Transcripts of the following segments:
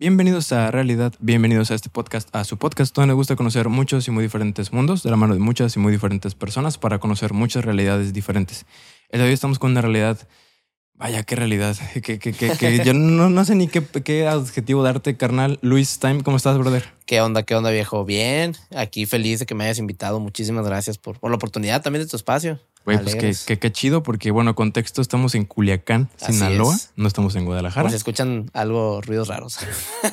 Bienvenidos a Realidad, bienvenidos a este podcast, a su podcast donde nos gusta conocer muchos y muy diferentes mundos de la mano de muchas y muy diferentes personas para conocer muchas realidades diferentes. El de hoy estamos con una realidad, vaya, qué realidad, que, que, que, que yo no, no sé ni qué, qué adjetivo darte, carnal. Luis Time, ¿cómo estás, brother? ¿Qué onda, qué onda, viejo? Bien, aquí feliz de que me hayas invitado. Muchísimas gracias por, por la oportunidad también de tu espacio. Güey, pues qué, qué, qué chido, porque bueno, contexto, estamos en Culiacán, Así Sinaloa, es. no estamos en Guadalajara. si escuchan algo, ruidos raros.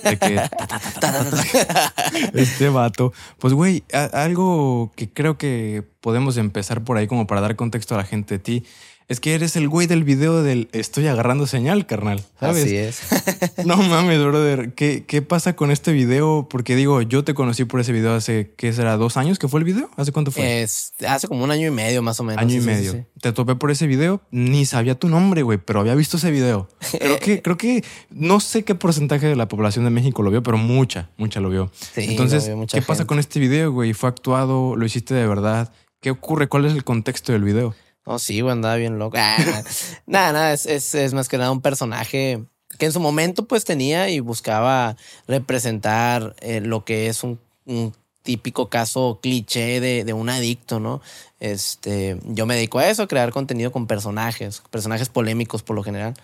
de que este vato. Pues, güey, a- algo que creo que podemos empezar por ahí como para dar contexto a la gente de ti. Es que eres el güey del video del estoy agarrando señal, carnal. ¿Sabes? Así es. No mames, brother. ¿Qué, ¿Qué pasa con este video? Porque digo, yo te conocí por ese video hace, ¿qué será? ¿Dos años que fue el video? ¿Hace cuánto fue? Es, hace como un año y medio más o menos. Año y sí, medio. sí, sí. Te topé por ese video, ni sabía tu nombre, güey, pero había visto ese video. Creo que, creo que no sé qué porcentaje de la población de México lo vio, pero mucha, mucha lo vio. Sí, Entonces, lo vio mucha ¿qué pasa con este video, güey? ¿Fue actuado? ¿Lo hiciste de verdad? ¿Qué ocurre? ¿Cuál es el contexto del video? No, sí, güey, andaba bien loco. Ah, nada, nada, es, es, es más que nada un personaje que en su momento pues tenía y buscaba representar eh, lo que es un, un típico caso cliché de, de un adicto, ¿no? Este, yo me dedico a eso, a crear contenido con personajes, personajes polémicos por lo general.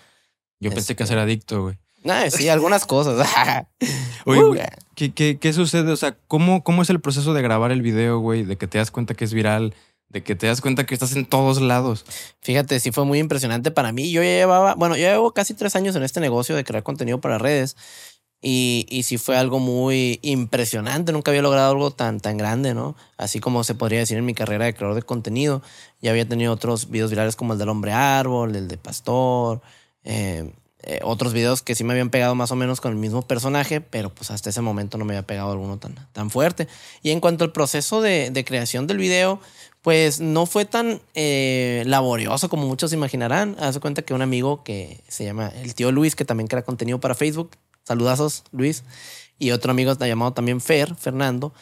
Yo pensé que Este- ser adicto, güey. Nah, sí, algunas cosas. Oye, güey, ¿qué, qué, qué sucede? O sea, ¿cómo, ¿cómo es el proceso de grabar el video, güey? De que te das cuenta que es viral, de que te das cuenta que estás en todos lados. Fíjate, sí fue muy impresionante para mí. Yo ya llevaba, bueno, yo llevo casi tres años en este negocio de crear contenido para redes y, y sí fue algo muy impresionante. Nunca había logrado algo tan, tan grande, ¿no? Así como se podría decir en mi carrera de creador de contenido. Ya había tenido otros videos virales como el del hombre árbol, el de pastor, eh, eh, otros videos que sí me habían pegado más o menos con el mismo personaje, pero pues hasta ese momento no me había pegado alguno tan, tan fuerte. Y en cuanto al proceso de, de creación del video, pues no fue tan eh, laborioso como muchos imaginarán. Haz cuenta que un amigo que se llama el tío Luis, que también crea contenido para Facebook, saludazos Luis, y otro amigo llamado también Fer, Fernando,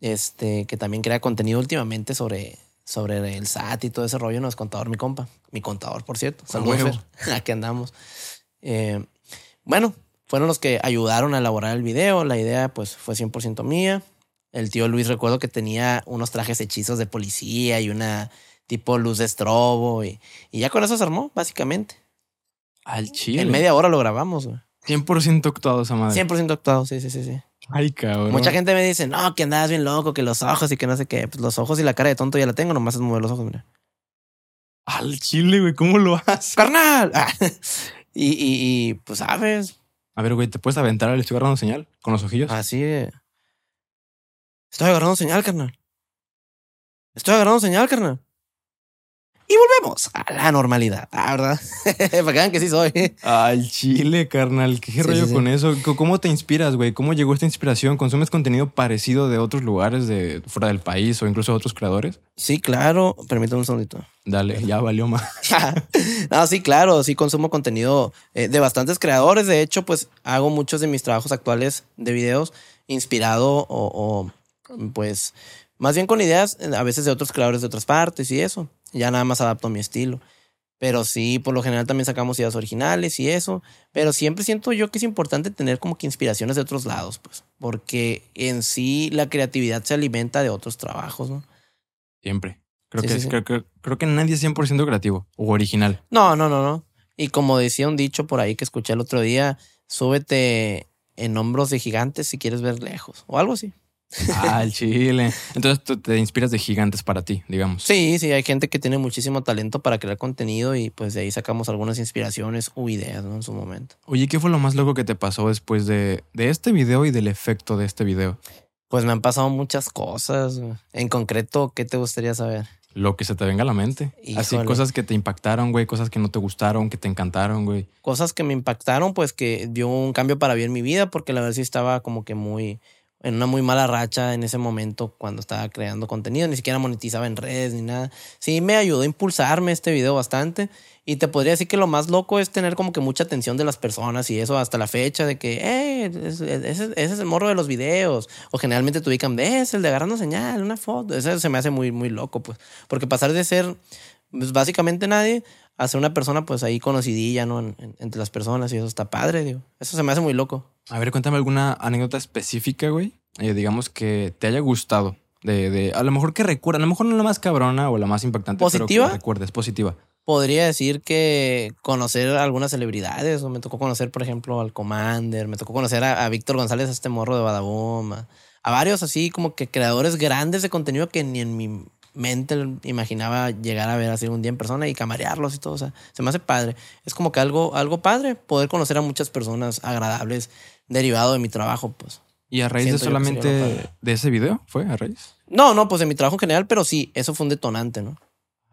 este, que también crea contenido últimamente sobre, sobre el SAT y todo ese rollo, no es contador mi compa, mi contador, por cierto. Saludos, huevo. Fer. Aquí andamos. Eh, bueno, fueron los que ayudaron a elaborar el video. La idea, pues, fue 100% mía. El tío Luis, recuerdo que tenía unos trajes hechizos de policía y una tipo luz de estrobo. Y, y ya con eso se armó, básicamente. Al chile. En media hora lo grabamos, güey. 100% actuado esa madre. 100% actuado, sí, sí, sí, sí. Ay, cabrón. Mucha gente me dice, no, que andabas bien loco, que los ojos y que no sé qué. Pues los ojos y la cara de tonto ya la tengo, nomás es mover los ojos, mira. Al chile, güey, ¿cómo lo haces? ¡Carnal! Ah. y, y, y, pues, ¿sabes? A ver, güey, ¿te puedes aventar al estoy agarrando señal con los ojillos? Así de... Estoy agarrando señal, carnal. Estoy agarrando señal, carnal. Y volvemos a la normalidad, ah, ¿verdad? Para que vean que sí soy. Al chile, carnal. ¿Qué Sí, rollo sí, sí. con eso? ¿Cómo te inspiras, güey? ¿Cómo llegó esta inspiración? ¿Consumes contenido parecido de otros lugares de fuera del país o incluso de otros creadores? Sí, claro. Permítame un segundito. Dale, ya valió más. no, sí, claro, sí consumo contenido eh, de bastantes creadores. De hecho, pues hago muchos de mis trabajos actuales de videos inspirado o, o, pues más bien con ideas eh, a veces de otros creadores de otras partes y eso. Ya nada más adapto a mi estilo. Pero sí, por lo general también sacamos ideas originales y eso. Pero siempre siento yo que es importante tener como que inspiraciones de otros lados, pues. Porque en sí la creatividad se alimenta de otros trabajos, ¿no? Siempre. Creo, Sí, que sí, es- sí. Creo, creo- creo que nadie es 100% creativo o original. No, no, no, no. Y como decía un dicho por ahí que escuché el otro día, súbete en hombros de gigantes si quieres ver lejos o algo así. Al chile. Entonces tú te inspiras de gigantes para ti, digamos. Sí, sí, hay gente que tiene muchísimo talento para crear contenido y pues de ahí sacamos algunas inspiraciones u ideas, ¿no? En su momento. Oye, ¿qué fue lo más loco que te pasó después de, de este video y del efecto de este video? Pues me han pasado muchas cosas. En concreto, ¿qué te gustaría saber? Lo que se te venga a la mente. Así, cosas que te impactaron, güey, cosas que no te gustaron, que te encantaron, güey. Cosas que me impactaron, pues que dio un cambio para bien mi vida, porque la verdad sí estaba como que muy, en una muy mala racha en ese momento cuando estaba creando contenido, ni siquiera monetizaba en redes ni nada. Sí me ayudó a impulsarme este video bastante y te podría decir que lo más loco es tener como que mucha atención de las personas y eso hasta la fecha de que, eh, ese, es el morro de los videos o generalmente te ubican, "Eh, es el de agarrando señal, una foto. Eso se me hace muy, muy loco, pues, porque pasar de ser pues, básicamente nadie a ser una persona pues ahí conocidilla, ¿no? En- en- entre las personas y eso está padre, digo. Eso se me hace muy loco. A ver, cuéntame alguna anécdota específica, güey. Eh, digamos que te haya gustado. De, de, a lo mejor que recuerda, a lo mejor no la más cabrona o la más impactante, ¿Positiva? pero que recuerdes, positiva. Podría decir que conocer a algunas celebridades, o me tocó conocer, por ejemplo, al Commander, me tocó conocer a, a Víctor González, a este morro de Badaboom, a, a varios así como que creadores grandes de contenido que ni en mi mente imaginaba llegar a ver así un día en persona y camarearlos y todo. O sea, se me hace padre. Es como que algo, algo padre poder conocer a muchas personas agradables derivado de mi trabajo, pues. ¿Y a raíz de solamente de ese video? ¿Fue a raíz? No, no, pues de mi trabajo en general, pero sí, eso fue un detonante, ¿no?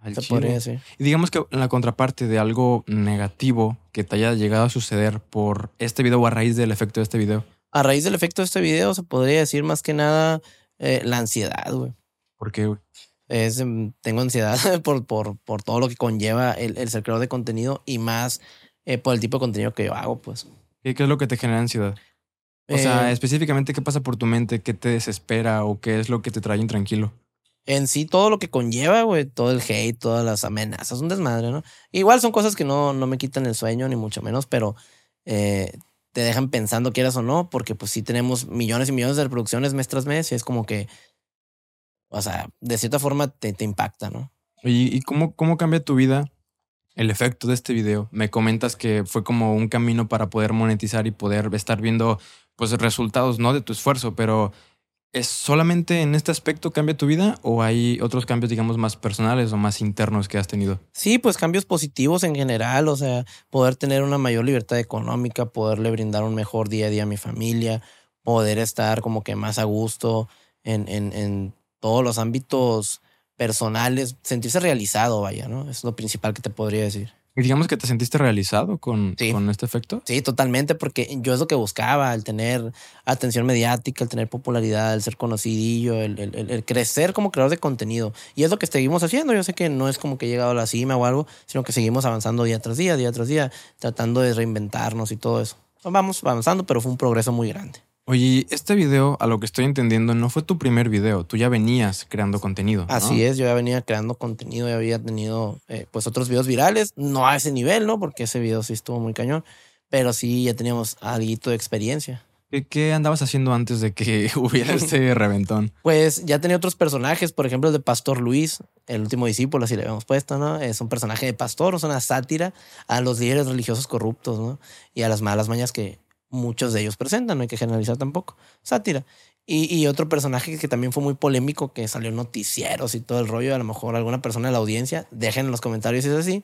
Al Se podría decir. Y digamos que en la contraparte de algo negativo que te haya llegado a suceder por este video o a raíz del efecto de este video. A raíz del efecto de este video, se podría decir más que nada eh, la ansiedad, güey. ¿Por qué, güey? Es, mm, tengo ansiedad por, por, por todo lo que conlleva el, el ser creador de contenido y más eh, por el tipo de contenido que yo hago, pues. ¿Qué, qué es lo que te genera ansiedad? O sea, Eh, específicamente, ¿qué pasa por tu mente? ¿Qué te desespera o qué es lo que te trae intranquilo? en sí todo lo que conlleva, güey, todo el hate, todas las amenazas, un desmadre, ¿no? Igual son cosas que no, no me quitan el sueño, ni mucho menos, pero eh, te dejan pensando quieras o no, porque pues sí tenemos millones y millones de reproducciones mes tras mes y es como que, o sea, de cierta forma te, te impacta, ¿no? ¿Y, y cómo, cómo cambia tu vida el efecto de este video? Me comentas que fue como un camino para poder monetizar y poder estar viendo pues resultados, no de tu esfuerzo, pero ¿es solamente en este aspecto cambia tu vida o hay otros cambios, digamos, más personales o más internos que has tenido? Sí, pues cambios positivos en general, o sea, poder tener una mayor libertad económica, poderle brindar un mejor día a día a mi familia, poder estar como que más a gusto en, en, en todos los ámbitos personales, sentirse realizado, vaya, ¿no? Es lo principal que te podría decir. Y digamos que te sentiste realizado con, Sí. con este efecto. Sí, totalmente, porque yo es lo que buscaba, el tener atención mediática, el tener popularidad, el ser conocidillo, el, el- el- el crecer como creador de contenido. Y es lo que seguimos haciendo. Yo sé que no es como que he llegado a la cima o algo, sino que seguimos avanzando día tras día, día tras día, tratando de reinventarnos y todo eso. Vamos avanzando, pero fue un progreso muy grande. Oye, este video, a lo que estoy entendiendo, no fue tu primer video. Tú ya venías creando contenido. ¿no? Así es, yo ya venía creando contenido, ya había tenido eh, pues otros videos virales, no a ese nivel, ¿no? Porque ese video sí estuvo muy cañón, pero sí ya teníamos algo de experiencia. ¿Qué, qué andabas haciendo antes de que hubiera este reventón? Pues ya tenía otros personajes, por ejemplo el de Pastor Luis, el último discípulo, así le habíamos puesto, ¿no? Es un personaje de pastor, es una sátira a los líderes religiosos corruptos, ¿no? Y a las malas mañas que muchos de ellos presentan, no hay que generalizar tampoco. Sátira. Y, y otro personaje que también fue muy polémico, que salió en noticieros y todo el rollo, a lo mejor alguna persona de la audiencia, dejen en los comentarios si es así,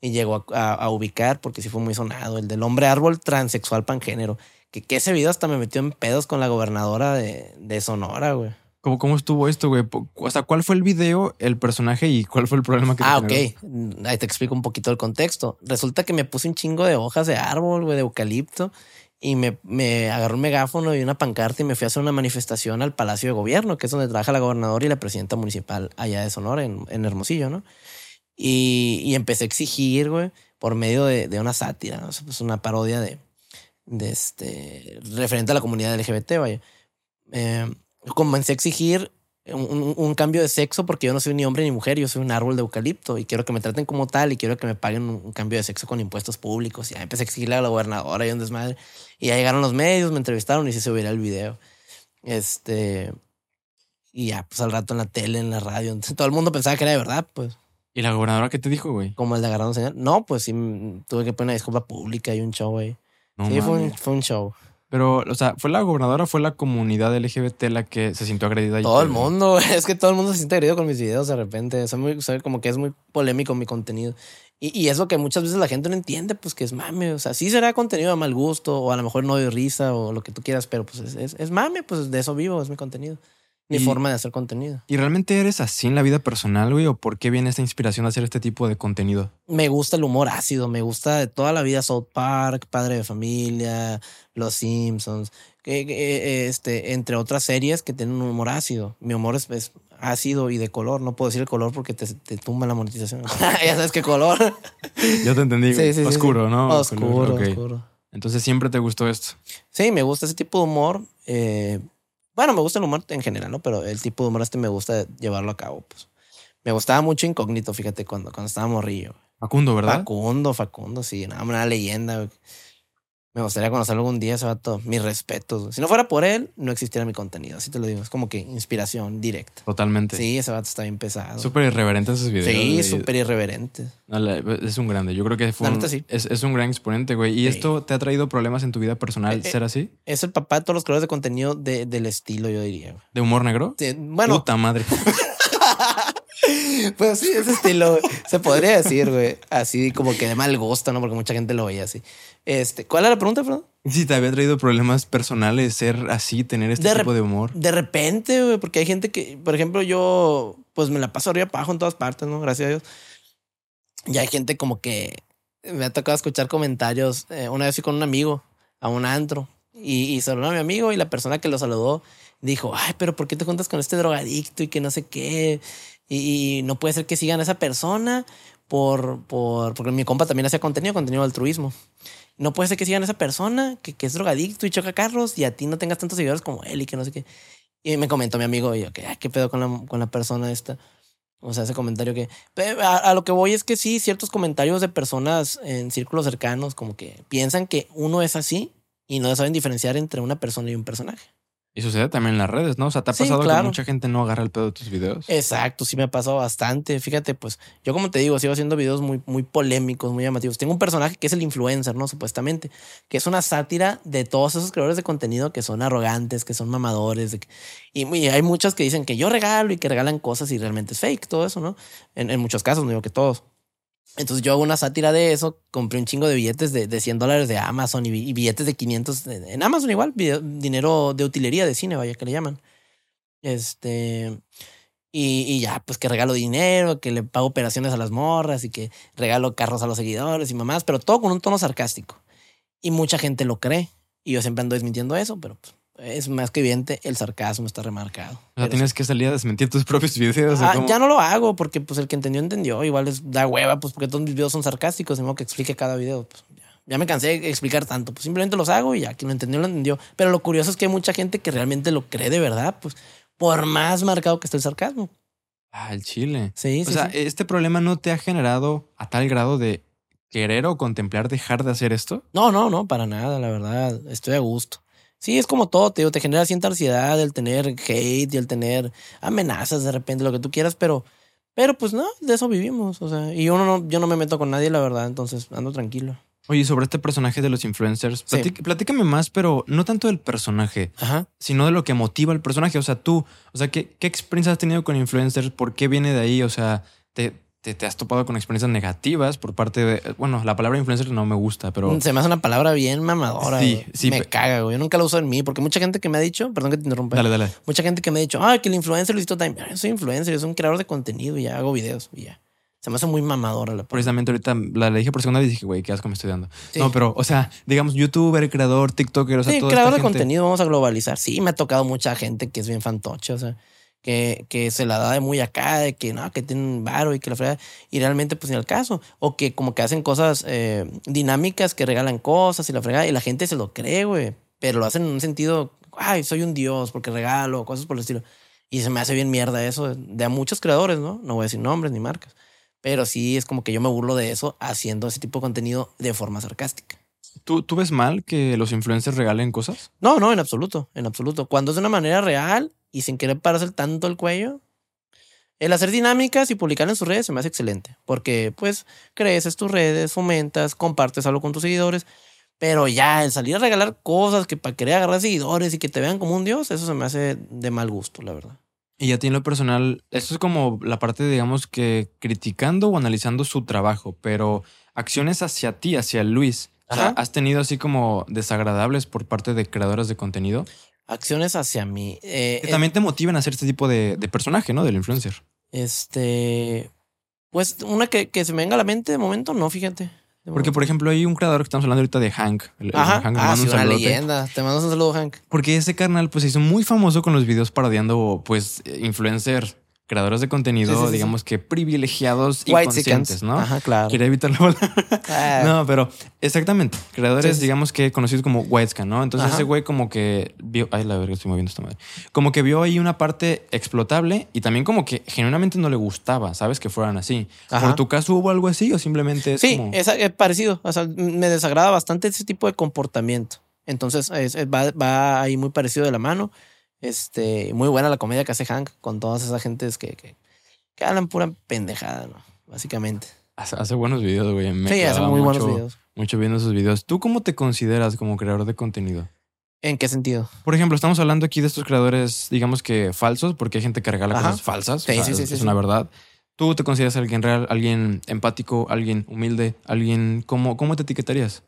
y llegó a, a- a ubicar, porque sí fue muy sonado, el del hombre árbol transexual pangénero, que, que ese video hasta me metió en pedos con la gobernadora de, de Sonora, güey. ¿Cómo, ¿Cómo estuvo esto, güey? O sea, ¿cuál fue el video, el personaje y cuál fue el problema que Ah, ok. Ahí te explico un poquito el contexto. Resulta que me puse un chingo de hojas de árbol, güey, de eucalipto, y me, me agarró un megáfono y una pancarta y me fui a hacer una manifestación al Palacio de Gobierno, que es donde trabaja la gobernadora y la presidenta municipal allá de Sonora, en, en Hermosillo, ¿no? Y, y empecé a exigir, güey, por medio de, de una sátira, ¿no? Es una parodia de, de este, referente a la comunidad LGBT, vaya. Eh, comencé a exigir un, un- cambio de sexo porque yo no soy ni hombre ni mujer, yo soy un árbol de eucalipto y quiero que me traten como tal y quiero que me paguen un, un cambio de sexo con impuestos públicos. Y ya empecé a exigirle a la gobernadora y un desmadre. Y ya llegaron los medios, me entrevistaron y se subiera el video. Este. Y ya, pues al rato en la tele, en la radio, entonces, todo el mundo pensaba que era de verdad, pues, ¿Y la gobernadora qué te dijo, güey? como el de agarrar un señor. No, pues sí, mm, tuve que poner una disculpa pública y un show ahí. No sí, fue un, fue un show. Pero, o sea, ¿fue la gobernadora o fue la comunidad LGBT la que se sintió agredida? Todo el mundo, es que todo el mundo se siente agredido con mis videos de repente. Soy muy, soy como que es muy polémico mi contenido. Y, y es lo que muchas veces la gente no entiende, pues que es mame. O sea, sí será contenido de mal gusto, o a lo mejor no de risa, o lo que tú quieras, pero pues es, es, es mame, pues de eso vivo, es mi contenido. Mi Y- forma de hacer contenido. ¿Y realmente eres así en la vida personal, güey? ¿O por qué viene esta inspiración de hacer este tipo de contenido? Me gusta el humor ácido, me gusta de toda la vida South Park, Padre de Familia, Los Simpsons, que, este, entre otras series que tienen un humor ácido. Mi humor es, es ácido y de color. No puedo decir el color porque te, te tumba la monetización. ya sabes qué color. Yo te entendí. Sí, sí, oscuro, sí. ¿no? Oscuro, Ok. oscuro. Entonces siempre te gustó esto. Sí, me gusta ese tipo de humor. eh, bueno, me gusta el humor en general, ¿no? Pero el tipo de humor este me gusta llevarlo a cabo, pues. Me gustaba mucho Incógnito, fíjate, cuando, cuando estaba morrillo. Facundo, ¿verdad? Facundo, Facundo, sí, nada, una leyenda. Me gustaría conocerlo algún día, ese vato. Mis respetos. Si no fuera por él, no existiera mi contenido. Así te lo digo. Es como que inspiración directa. Totalmente. Sí, ese vato está bien pesado. Súper irreverente esos videos. sí, súper irreverente. Es un grande. Yo creo que fue un- neta, sí. es, es un gran exponente, güey. ¿Y Sí. esto te ha traído problemas en tu vida personal Eh, ser así? Es el papá de todos los creadores de contenido de- del estilo, yo diría. güey. ¿De humor negro? Sí, Bueno, Puta madre. pues sí, ese estilo se podría decir, güey. Así como que de mal gusto, ¿no? Porque mucha gente lo veía así. Este, ¿Cuál era la pregunta, perdón? Si te había traído problemas personales ser así, tener este De tipo de humor. De repente, güey, porque hay gente que, por ejemplo, yo, pues me la paso arriba abajo en todas partes, ¿no? Gracias a Dios. Y hay gente como que me ha tocado escuchar comentarios. eh, una vez fui con un amigo a un antro y, y saludó a mi amigo y la persona que lo saludó dijo, ay, pero ¿por qué te juntas con este drogadicto y que no sé qué? Y, no puede ser que sigan a esa persona por, por, porque mi compa también hacía contenido, contenido de altruismo. No puede ser que sigan a esa persona que, que es drogadicto y choca carros y a ti no tengas tantos seguidores como él y que no sé qué. Y me comentó mi amigo y yo, que, ¿qué pedo con la, con la persona esta? O sea, ese comentario que... A, a lo que voy es que sí, ciertos comentarios de personas en círculos cercanos como que piensan que uno es así y no saben diferenciar entre una persona y un personaje. Y sucede también en las redes, ¿no? O sea, ¿te ha Sí, pasado que mucha gente no agarra el pedo de tus videos? Exacto, sí me ha pasado bastante. Fíjate, pues yo como te digo, sigo haciendo videos muy, muy polémicos, muy llamativos. Tengo un personaje que es el influencer, ¿no? Supuestamente, que es una sátira de todos esos creadores de contenido que son arrogantes, que son mamadores. y, y hay muchos que dicen que yo regalo y que regalan cosas y realmente es fake, todo eso, ¿no? En, en muchos casos, no digo que todos. Entonces yo hago una sátira de eso, compré un chingo de billetes de, de 100 dólares de Amazon y, bi- y billetes de 500 de- en Amazon igual, dinero de utilería de cine, vaya que le llaman. Este, y, y ya, pues que regalo dinero, que le pago operaciones a las morras y que regalo carros a los seguidores y mamás, pero todo con un tono sarcástico. Y mucha gente lo cree. Y yo siempre ando desmintiendo eso, pero pues, es más que evidente, el sarcasmo está remarcado. O sea, tienes que salir a desmentir tus propios videos. ¿o Ah, ya no lo hago porque pues el que entendió, entendió. Igual es da hueva, pues porque todos mis videos son sarcásticos, de modo que explique cada video. Pues, ya, ya me cansé de explicar tanto. Pues simplemente los hago y ya, quien lo entendió, lo entendió. Pero lo curioso es que hay mucha gente que realmente lo cree de verdad, pues por más marcado que esté el sarcasmo. Ah, el chile. Sí, O sí, sea, sí. ¿este problema no te ha generado a tal grado de querer o contemplar dejar de hacer esto? No, no, no, para nada, la verdad. Estoy a gusto. Sí, es como todo, te digo, te genera cierta ansiedad el tener hate y el tener amenazas de repente, lo que tú quieras, pero, pero pues no, de eso vivimos. O sea, y uno no, yo no me meto con nadie, la verdad, entonces ando tranquilo. Oye, sobre este personaje de los influencers, Sí. platícame más, pero no tanto del personaje, Ajá. sino de lo que motiva al personaje. O sea, tú, o sea, ¿qué, qué experiencia has tenido con influencers? ¿Por qué viene de ahí? O sea, ¿te, te, te has topado con experiencias negativas por parte de... Bueno, la palabra influencer no me gusta, pero... Se me hace una palabra bien mamadora. Sí, güey. sí, Me pe- caga, güey. Yo nunca lo uso en mí, porque mucha gente que me ha dicho, perdón que te interrumpa. Dale, dale. Mucha gente que me ha dicho, ay, que el influencer Luisito Time. Yo soy influencer, yo soy un creador de contenido y ya hago videos y ya. Se me hace muy mamadora la palabra. Precisamente ahorita la, la dije por segunda vez y dije, güey, qué asco me estoy dando. Sí. No, pero, o sea, digamos, youtuber, creador, tiktoker, o sea, Sí, creador esta de gente. contenido, vamos a globalizar. Sí, me ha tocado mucha gente que es bien fantoche, o sea, que, que se la da de muy acá, de que no, que tienen varo y que la frega, y realmente pues ni al caso. O que como que hacen cosas eh, dinámicas, que regalan cosas y la frega, y la gente se lo cree, güey. Pero lo hacen en un sentido, ay, soy un dios porque regalo, cosas por el estilo. Y se me hace bien mierda eso de a muchos creadores, ¿no? No voy a decir nombres ni marcas. Pero sí es como que yo me burlo de eso haciendo ese tipo de contenido de forma sarcástica. ¿Tú, ¿Tú ves mal que los influencers regalen cosas? No, no, en absoluto, en absoluto. Cuando es de una manera real y sin querer pararse tanto el cuello, el hacer dinámicas y publicar en sus redes se me hace excelente, porque pues creces tus redes, fomentas, compartes algo con tus seguidores, pero ya el salir a regalar cosas que para querer agarrar seguidores y que te vean como un dios, eso se me hace de mal gusto, la verdad. Y a ti en lo personal, esto es como la parte, digamos, que criticando o analizando su trabajo, pero acciones hacia ti, hacia Luis. O sea. ¿has tenido así como desagradables por parte de creadoras de contenido? Acciones hacia mí. eh, Que también te motiven a hacer este tipo de, de personaje, ¿no? Del influencer. Este, pues una que, que se me venga a la mente de momento, no, fíjate. Porque, por ejemplo, hay un creador que estamos hablando ahorita de Hank. El- el Ajá, Hank, ah, sí, un una leyenda. Te mando un saludo, Hank. Porque ese carnal pues se hizo muy famoso con los videos parodiando pues influencer creadores de contenido, Sí, sí, sí, digamos que privilegiados y conscientes, ¿no? Ajá, claro. Quería evitar la palabra. Ah, No, pero exactamente. Creadores, digamos que conocidos como Whitescan, ¿no? Entonces Ajá. ese güey como que vio. Ay, la verga, estoy moviendo esta madre. Como que vio ahí una parte explotable y también como que genuinamente no le gustaba, ¿sabes? Que fueran así. Ajá. ¿Por tu caso hubo algo así o simplemente es Sí, como. es, es parecido. O sea, me desagrada bastante ese tipo de comportamiento. Entonces, es- es- va, va ahí muy parecido de la mano. Este, muy buena la comedia que hace Hank con todas esas gentes que, que, que hablan pura pendejada, ¿no? Básicamente. Hace, hace buenos videos, güey. Me sí, hace muy mucho, buenos videos. Mucho viendo esos videos. ¿Tú cómo te consideras como creador de contenido? ¿En qué sentido? Por ejemplo, estamos hablando aquí de estos creadores, digamos que falsos, porque hay gente que regala Ajá. cosas falsas. Sí, o sea, sí, sí, es, es una verdad. ¿Tú te consideras alguien real, alguien empático, alguien humilde, alguien... ¿Cómo, cómo te etiquetarías?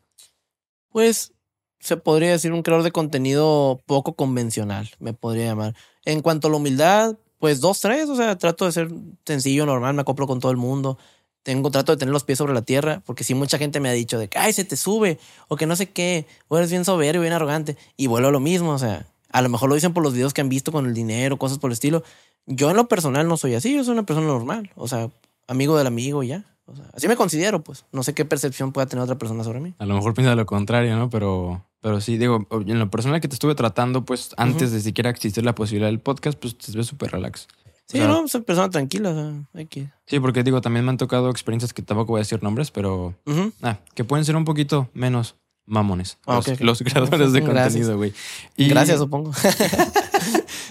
Pues se podría decir un creador de contenido poco convencional, me podría llamar. En cuanto a la humildad, pues dos, tres, o sea, trato de ser sencillo, normal, me acoplo con todo el mundo. Tengo, trato de tener los pies sobre la tierra, porque sí, mucha gente me ha dicho de que, ay, se te sube, o que no sé qué, o eres bien soberbio, bien arrogante, y vuelvo a lo mismo, o sea, a lo mejor lo dicen por los videos que han visto con el dinero, cosas por el estilo. Yo en lo personal no soy así, yo soy una persona normal, o sea, amigo del amigo ya. O sea, así me considero, pues. No sé qué percepción pueda tener otra persona sobre mí. A lo mejor piensa lo contrario, ¿no? Pero, pero sí, digo, en lo personal que te estuve tratando, pues antes de siquiera existir la posibilidad del podcast, pues te ves súper relax. Sí, O sea, no, soy persona tranquila, o sea, hay que... Sí, porque digo, también me han tocado experiencias que tampoco voy a decir nombres, pero Ujú. ah, que pueden ser un poquito menos mamones. Ah, los, ok, ok. los creadores de Gracias. contenido, güey. Y Gracias, supongo.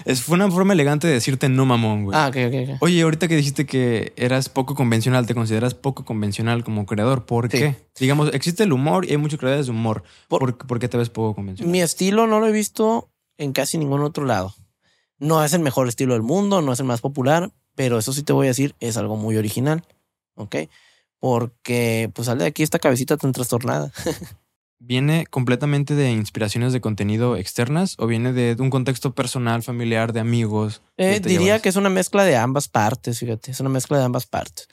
Es, fue una forma elegante de decirte no mamón, güey. ah, ok, ok, ok. Oye, ahorita que dijiste que eras poco convencional, te consideras poco convencional como creador. ¿Por Sí. qué? Digamos, existe el humor y hay muchos creadores de humor. Por- ¿Por, por qué te ves poco convencional? Mi estilo no lo he visto en casi ningún otro lado. No es el mejor estilo del mundo, no es el más popular, pero eso sí te voy a decir, es algo muy original, ¿ok? Porque, pues, sale de aquí esta cabecita tan trastornada. ¿Viene completamente de inspiraciones de contenido externas o viene de un contexto personal, familiar, de amigos? Eh, diría llevas? que es una mezcla de ambas partes, fíjate, es una mezcla de ambas partes.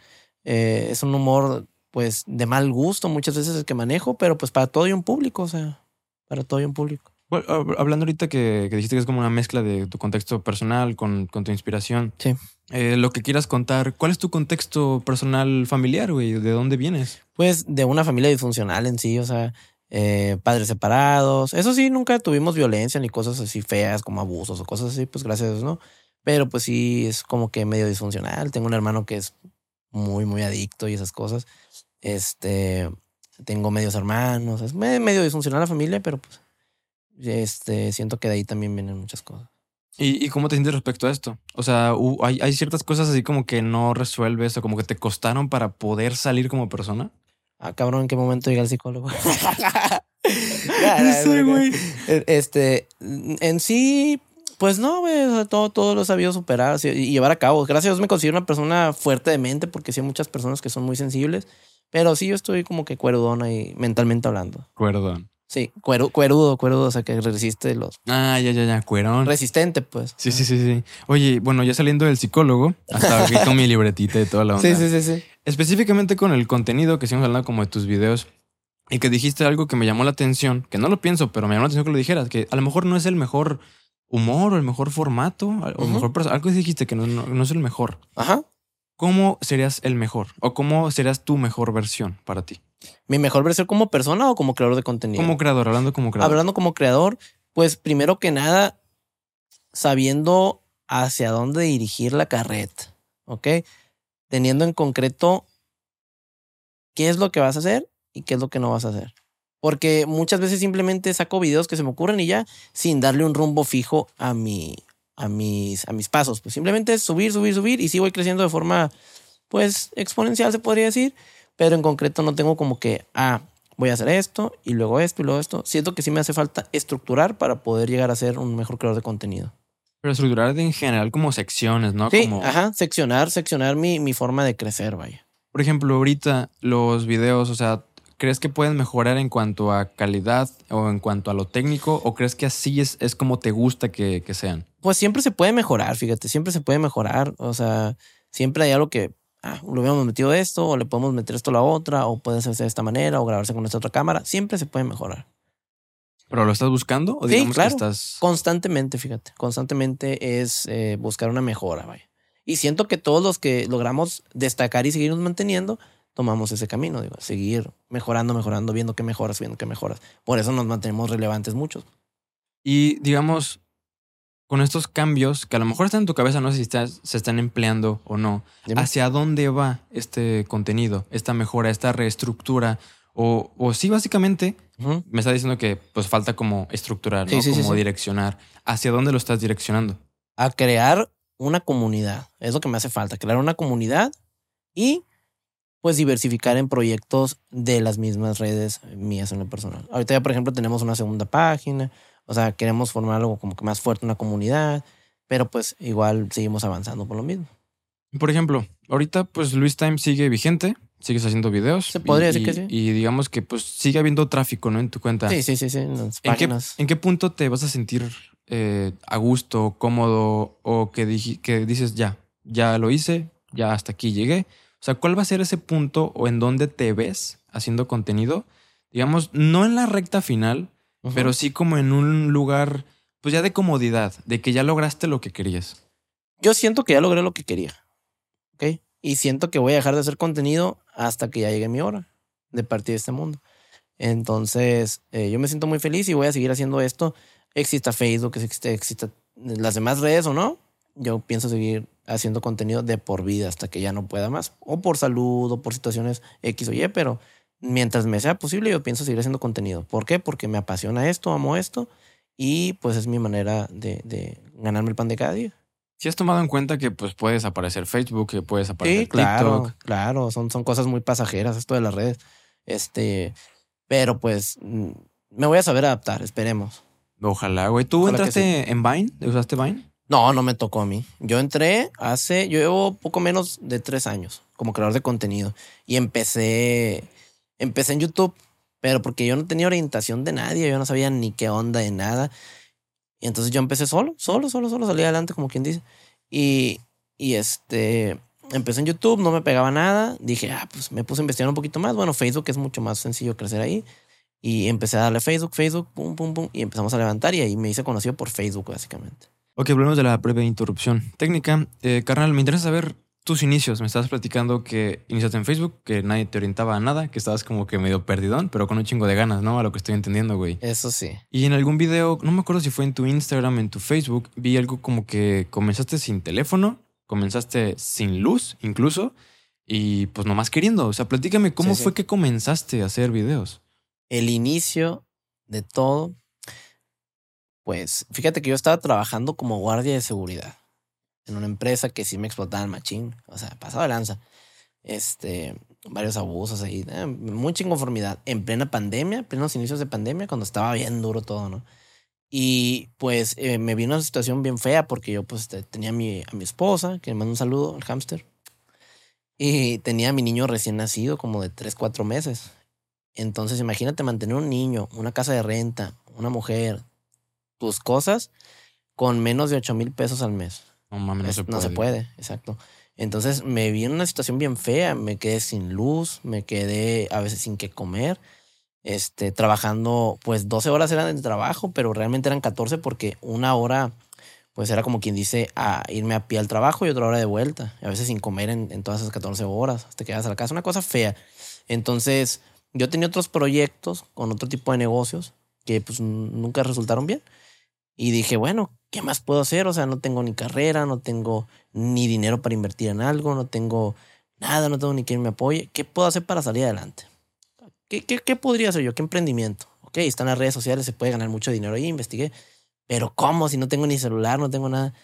Eh, es un humor, pues, de mal gusto muchas veces el que manejo, pero pues para todo y un público, o sea, para todo y un público. Bueno, hab- hablando ahorita que, que dijiste que es como una mezcla de tu contexto personal con, con tu inspiración. Sí. Eh, lo que quieras contar, ¿cuál es tu contexto personal familiar, güey? ¿De dónde vienes? Pues de una familia disfuncional en sí, o sea, eh, padres separados. Eso sí, nunca tuvimos violencia ni cosas así feas como abusos o cosas así, pues gracias ¿no? Pero pues sí, es como que medio disfuncional. Tengo un hermano que es muy, muy adicto y esas cosas. Este, tengo medios hermanos, es me- medio disfuncional la familia, pero pues, este, siento que de ahí también vienen muchas cosas. ¿Y, y cómo te sientes respecto a esto? O sea, hay, hay ciertas cosas así como que no resuelves o como que te costaron para poder salir como persona. Ah, cabrón, ¿en qué momento llega el psicólogo? Sí, güey. Este, en sí, pues no, güey, o sea, todo, todo lo he sabido superar así, y llevar a cabo. Gracias a Dios me considero una persona fuerte de mente, porque sí hay muchas personas que son muy sensibles, pero sí yo estoy como que cuerudona y mentalmente hablando. Perdón. Sí, cueru- cuerudo, cuerudo, o sea, que resiste los... Ah, ya, ya, ya, cuerón. Resistente, pues. Sí, sí, sí, sí. Oye, bueno, ya saliendo del psicólogo, hasta aquí con mi libretita y toda la onda. Sí, sí, sí, sí. Específicamente con el contenido que estamos hablando como de tus videos y que dijiste algo que me llamó la atención, que no lo pienso, pero me llamó la atención que lo dijeras, que a lo mejor no es el mejor humor o el mejor formato, o el mejor perso- algo que dijiste que no, no- no es el mejor. Ajá. ¿Cómo serías el mejor? ¿O cómo serías tu mejor versión para ti? ¿Mi mejor versión como persona o como creador de contenido? Como creador, hablando como creador. Hablando como creador, pues primero que nada, sabiendo hacia dónde dirigir la carreta, ¿ok? Teniendo en concreto qué es lo que vas a hacer y qué es lo que no vas a hacer. Porque muchas veces simplemente saco videos que se me ocurren y ya, sin darle un rumbo fijo a mi, a mis, a mis pasos. Pues simplemente es subir, subir, subir y sí voy creciendo de forma, pues, exponencial se podría decir, pero en concreto no tengo como que, ah, voy a hacer esto y luego esto y luego esto. Siento que sí me hace falta estructurar para poder llegar a ser un mejor creador de contenido. Pero estructurar en general como secciones, ¿no? Sí, como, ajá, seccionar, seccionar mi, mi forma de crecer, vaya. Por ejemplo, ahorita los videos, o sea, ¿crees que pueden mejorar en cuanto a calidad o en cuanto a lo técnico? ¿O crees que así es, es como te gusta que, que sean? Pues siempre se puede mejorar, fíjate, siempre se puede mejorar. O sea, siempre hay algo que, ah, lo habíamos metido esto, o le podemos meter esto a la otra, o puede hacerse de esta manera, o grabarse con esta otra cámara. Siempre se puede mejorar. ¿Pero lo estás buscando? ¿O Sí, digamos claro. que estás. Constantemente, fíjate, constantemente es eh, buscar una mejora, vaya. Y siento que todos los que logramos destacar y seguirnos manteniendo, tomamos ese camino, digo, seguir mejorando, mejorando, viendo qué mejoras, viendo qué mejoras. Por eso nos mantenemos relevantes muchos. Y digamos, con estos cambios, que a lo mejor están en tu cabeza, no sé si estás, se están empleando o no, Dime. ¿hacia dónde va este contenido, esta mejora, esta reestructura? O, o sí, básicamente, me está diciendo que pues falta como estructurar, Sí, ¿no? sí, sí, como sí. direccionar. ¿Hacia dónde lo estás direccionando? A crear una comunidad. Es lo que me hace falta, crear una comunidad y pues diversificar en proyectos de las mismas redes mías en lo personal. Ahorita ya, por ejemplo, tenemos una segunda página, o sea, queremos formar algo como que más fuerte, una comunidad, pero pues igual seguimos avanzando por lo mismo. Por ejemplo, ahorita pues Luis Time sigue vigente, sigues haciendo videos. Se podría y- decir que sí. Y digamos que pues sigue habiendo tráfico, ¿no? En tu cuenta. Sí, sí, sí, sí, en las ¿En qué, en qué punto te vas a sentir eh, a gusto, cómodo o que, dij- que dices ya, ya lo hice, ya hasta aquí llegué? O sea, ¿cuál va a ser ese punto o en dónde te ves haciendo contenido? Digamos, no en la recta final, Pero sí como en un lugar, pues ya de comodidad, de que ya lograste lo que querías. Yo siento que ya logré lo que quería. ¿Ok? Y siento que voy a dejar de hacer contenido hasta que ya llegue mi hora de partir de este mundo. Entonces, eh, yo me siento muy feliz y voy a seguir haciendo esto. Exista Facebook, exista, exista las demás redes o no. Yo pienso seguir haciendo contenido de por vida hasta que ya no pueda más. O por salud o por situaciones X o Y, pero mientras me sea posible, yo pienso seguir haciendo contenido. ¿Por qué? Porque me apasiona esto, amo esto y pues es mi manera de, de ganarme el pan de cada día. Si has tomado en cuenta que pues puedes aparecer Facebook, que puedes aparecer Sí, claro, TikTok. claro, son, son cosas muy pasajeras esto de las redes. Este, pero pues mm, me voy a saber adaptar, esperemos. Ojalá, güey. ¿Tú Ojalá entraste en Vine? ¿Usaste Vine? No, no me tocó a mí. Yo entré hace, yo llevo poco menos de tres años como creador de contenido y empecé, empecé en YouTube, pero porque yo no tenía orientación de nadie, yo no sabía ni qué onda de nada. Y entonces yo empecé solo, solo, solo, solo, salí adelante como quien dice. Y, y este, empecé en YouTube, no me pegaba nada. Dije, ah, pues me puse a investigar un poquito más. Bueno, Facebook es mucho más sencillo crecer ahí. Y empecé a darle Facebook, Facebook, pum, pum, pum. Y empezamos a levantar y ahí me hice conocido por Facebook, básicamente. Ok, hablemos de la breve interrupción técnica. Eh, carnal, me interesa saber tus inicios. Me estabas platicando que iniciaste en Facebook, que nadie te orientaba a nada, que estabas como que medio perdidón, pero con un chingo de ganas, ¿no? A lo que estoy entendiendo, güey. Eso sí. Y en algún video, no me acuerdo si fue en tu Instagram, en tu Facebook, vi algo como que comenzaste sin teléfono, comenzaste sin luz incluso, y pues nomás queriendo. O sea, platícame cómo Sí, sí. fue que comenzaste a hacer videos. el inicio de todo, pues fíjate que yo estaba trabajando como guardia de seguridad en una empresa que sí me explotaba el machín, o sea, pasaba de lanza. Este, varios abusos ahí, eh, mucha inconformidad en plena pandemia, plenos inicios de pandemia, cuando estaba bien duro todo, ¿no? Y pues eh, me vino una situación bien fea porque yo pues te- tenía a mi, a mi esposa, que le mando un saludo, al hámster, y tenía a mi niño recién nacido, como de 3, 4 meses. Entonces, imagínate mantener un niño, una casa de renta, una mujer, tus cosas, con menos de 8 mil pesos al mes. No mames, no, Es- se, puede. no se puede, exacto. Entonces me vi en una situación bien fea, me quedé sin luz, me quedé a veces sin qué comer, este, trabajando, pues 12 horas eran de trabajo, pero realmente eran 14 porque una hora, pues era como quien dice, a irme a pie al trabajo y otra hora de vuelta, a veces sin comer en, en todas esas 14 horas, hasta que llegas a la casa, una cosa fea. Entonces yo tenía otros proyectos con otro tipo de negocios que pues nunca resultaron bien. Y dije, bueno, ¿qué más puedo hacer? O sea, no tengo ni carrera, no tengo ni dinero para invertir en algo, no tengo nada, no tengo ni quien me apoye. ¿Qué puedo hacer para salir adelante? ¿Qué, qué, qué podría hacer yo? ¿Qué emprendimiento? Ok, están las redes sociales, se puede ganar mucho dinero ahí, investigué. Pero ¿cómo? Si no tengo ni celular, no tengo nada.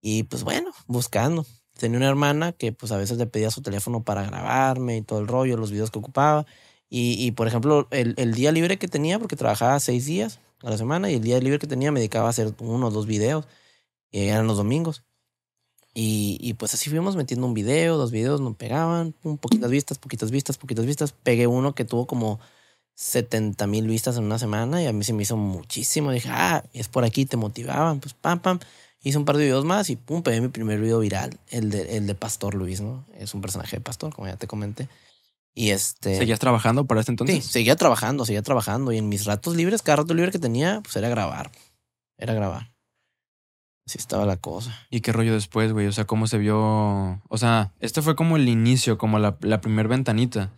Y pues bueno, buscando. Tenía una hermana que pues a veces le pedía su teléfono para grabarme y todo el rollo, los videos que ocupaba. Y, y por ejemplo, el, el día libre que tenía, porque trabajaba seis días a la semana, y el día libre que tenía me dedicaba a hacer uno o dos videos. Y eran los domingos. Y, y pues así fuimos metiendo un video, dos videos, no pegaban, pum, poquitas vistas, poquitas vistas, poquitas vistas. Pegué uno que tuvo como 70 mil vistas en una semana y a mí se me hizo muchísimo. Dije, ah, es por aquí, te motivaban, pues pam, pam. Hice un par de videos más y pum, pegué mi primer video viral, el de, el de Pastor Luis, ¿no? Es un personaje de Pastor, como ya te comenté. Y este... ¿Seguías trabajando para este Sí, entonces? seguía trabajando, seguía trabajando. Y en mis ratos libres, cada rato libre que tenía, pues era grabar. Era grabar. Así estaba la cosa. ¿Y qué rollo después, güey? O sea, ¿cómo se vio? O sea, este fue como el inicio, como la, la primer ventanita.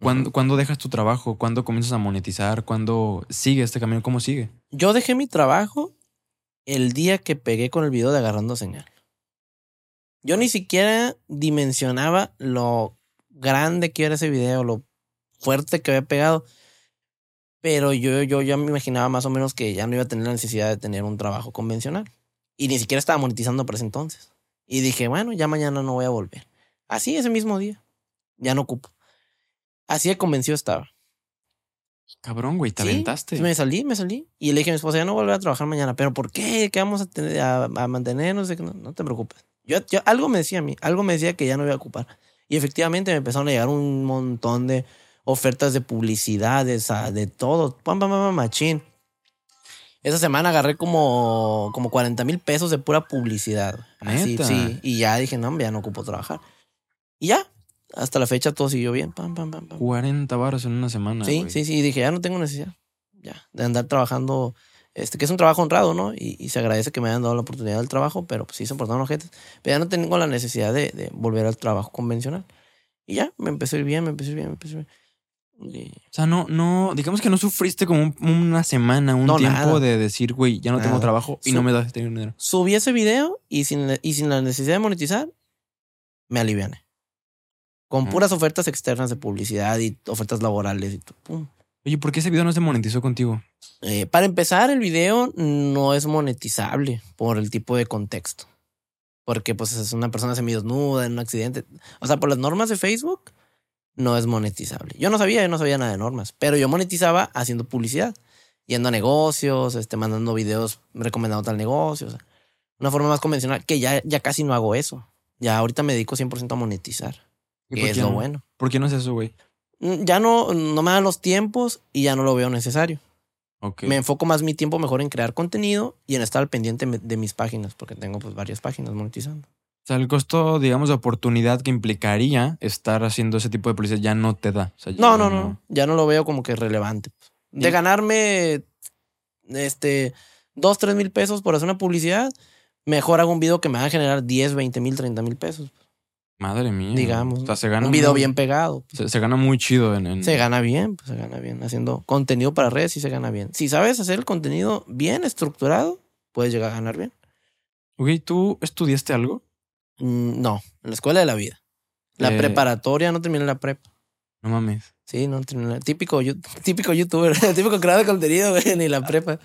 ¿Cuándo, Ujú. ¿Cuándo dejas tu trabajo? ¿Cuándo comienzas a monetizar? ¿Cuándo sigue este camino? ¿Cómo sigue? Yo dejé mi trabajo el día que pegué con el video de agarrando señal. Yo ni siquiera dimensionaba lo grande que era ese video, lo fuerte que había pegado. Pero yo, yo ya me imaginaba más o menos que ya no iba a tener la necesidad de tener un trabajo convencional. Y ni siquiera estaba monetizando por ese entonces. Y dije, bueno, ya mañana no voy a volver. Así ese mismo día. Ya no ocupo. Así de convencido estaba. Cabrón, güey, te Sí, aventaste. Me salí, me salí. Y le dije a mi esposa, ya no volver a trabajar mañana. ¿Pero por qué? ¿Qué vamos a, tener, a, a mantenernos? No, no te preocupes. Yo, yo- algo me decía a mí, algo me decía que ya no iba a ocupar. Y efectivamente me empezaron a llegar un montón de ofertas de publicidades, a- de todo. Pam, pam, pam, machín. Esa semana agarré como, como 40 mil pesos de pura publicidad. Así, sí. Y ya dije, no, ya no ocupo trabajar. Y ya, hasta la fecha todo siguió bien. Pam, pam, pam, pam. 40 baros en una semana. Sí, güey. sí, sí. Dije, ya no tengo necesidad. Ya, de andar trabajando. Este, que es un trabajo honrado, ¿no? Y, y se agradece que me hayan dado la oportunidad del trabajo, pero pues sí se portaron ojetes. Pero ya no tengo la necesidad de, de volver al trabajo convencional. Y ya, me empezó a ir bien, me empezó a ir bien, me empezó a ir bien. Y- O sea, no, no, digamos que no sufriste como un- una semana, un No, tiempo nada. de decir, güey, ya no tengo Nada. trabajo y Su- no me das este dinero. Subí ese video y sin, y sin la necesidad de monetizar, me aliviané. Con Mm. puras ofertas externas de publicidad y ofertas laborales y todo. Oye, ¿por qué ese video no se monetizó contigo? Eh, para empezar, el video no es monetizable por el tipo de contexto. Porque pues es una persona semidesnuda en un accidente. O sea, por las normas de Facebook, no es monetizable. Yo no sabía, yo no sabía nada de normas. Pero yo monetizaba haciendo publicidad. Yendo a negocios, este, mandando videos recomendando tal negocio. o sea, una forma más convencional, que ya, ya casi no hago eso. Ya ahorita me dedico 100% a monetizar. ¿Y Que por es qué lo no? bueno. ¿Por qué no es eso, güey? Mm, Ya no, no me dan los tiempos y ya no lo veo necesario. Me enfoco más mi tiempo mejor en crear contenido y en estar al pendiente de mis páginas, porque tengo pues varias páginas monetizando. O sea, el costo, digamos, de oportunidad que implicaría estar haciendo ese tipo de publicidad ya no te da. O sea, ya No, no, no, ya no lo veo como que relevante. De Y- ganarme este dos, tres mil pesos por hacer una publicidad, mejor hago un video que me va a generar 10, 20 mil, 30 mil pesos. Madre mía. Digamos, O sea, se gana Un video muy- bien pegado. Se, se gana muy chido en. en- Se gana bien, pues se gana bien. Haciendo contenido para redes sí se gana bien. Si sabes hacer el contenido bien estructurado, puedes llegar a ganar bien. Ok, ¿tú estudiaste algo? Mm, No, en la escuela de la vida. La Eh. preparatoria no terminé la prepa. No mames. Sí, no Típico, típico youtuber, típico creador de contenido, güey, ni la prepa.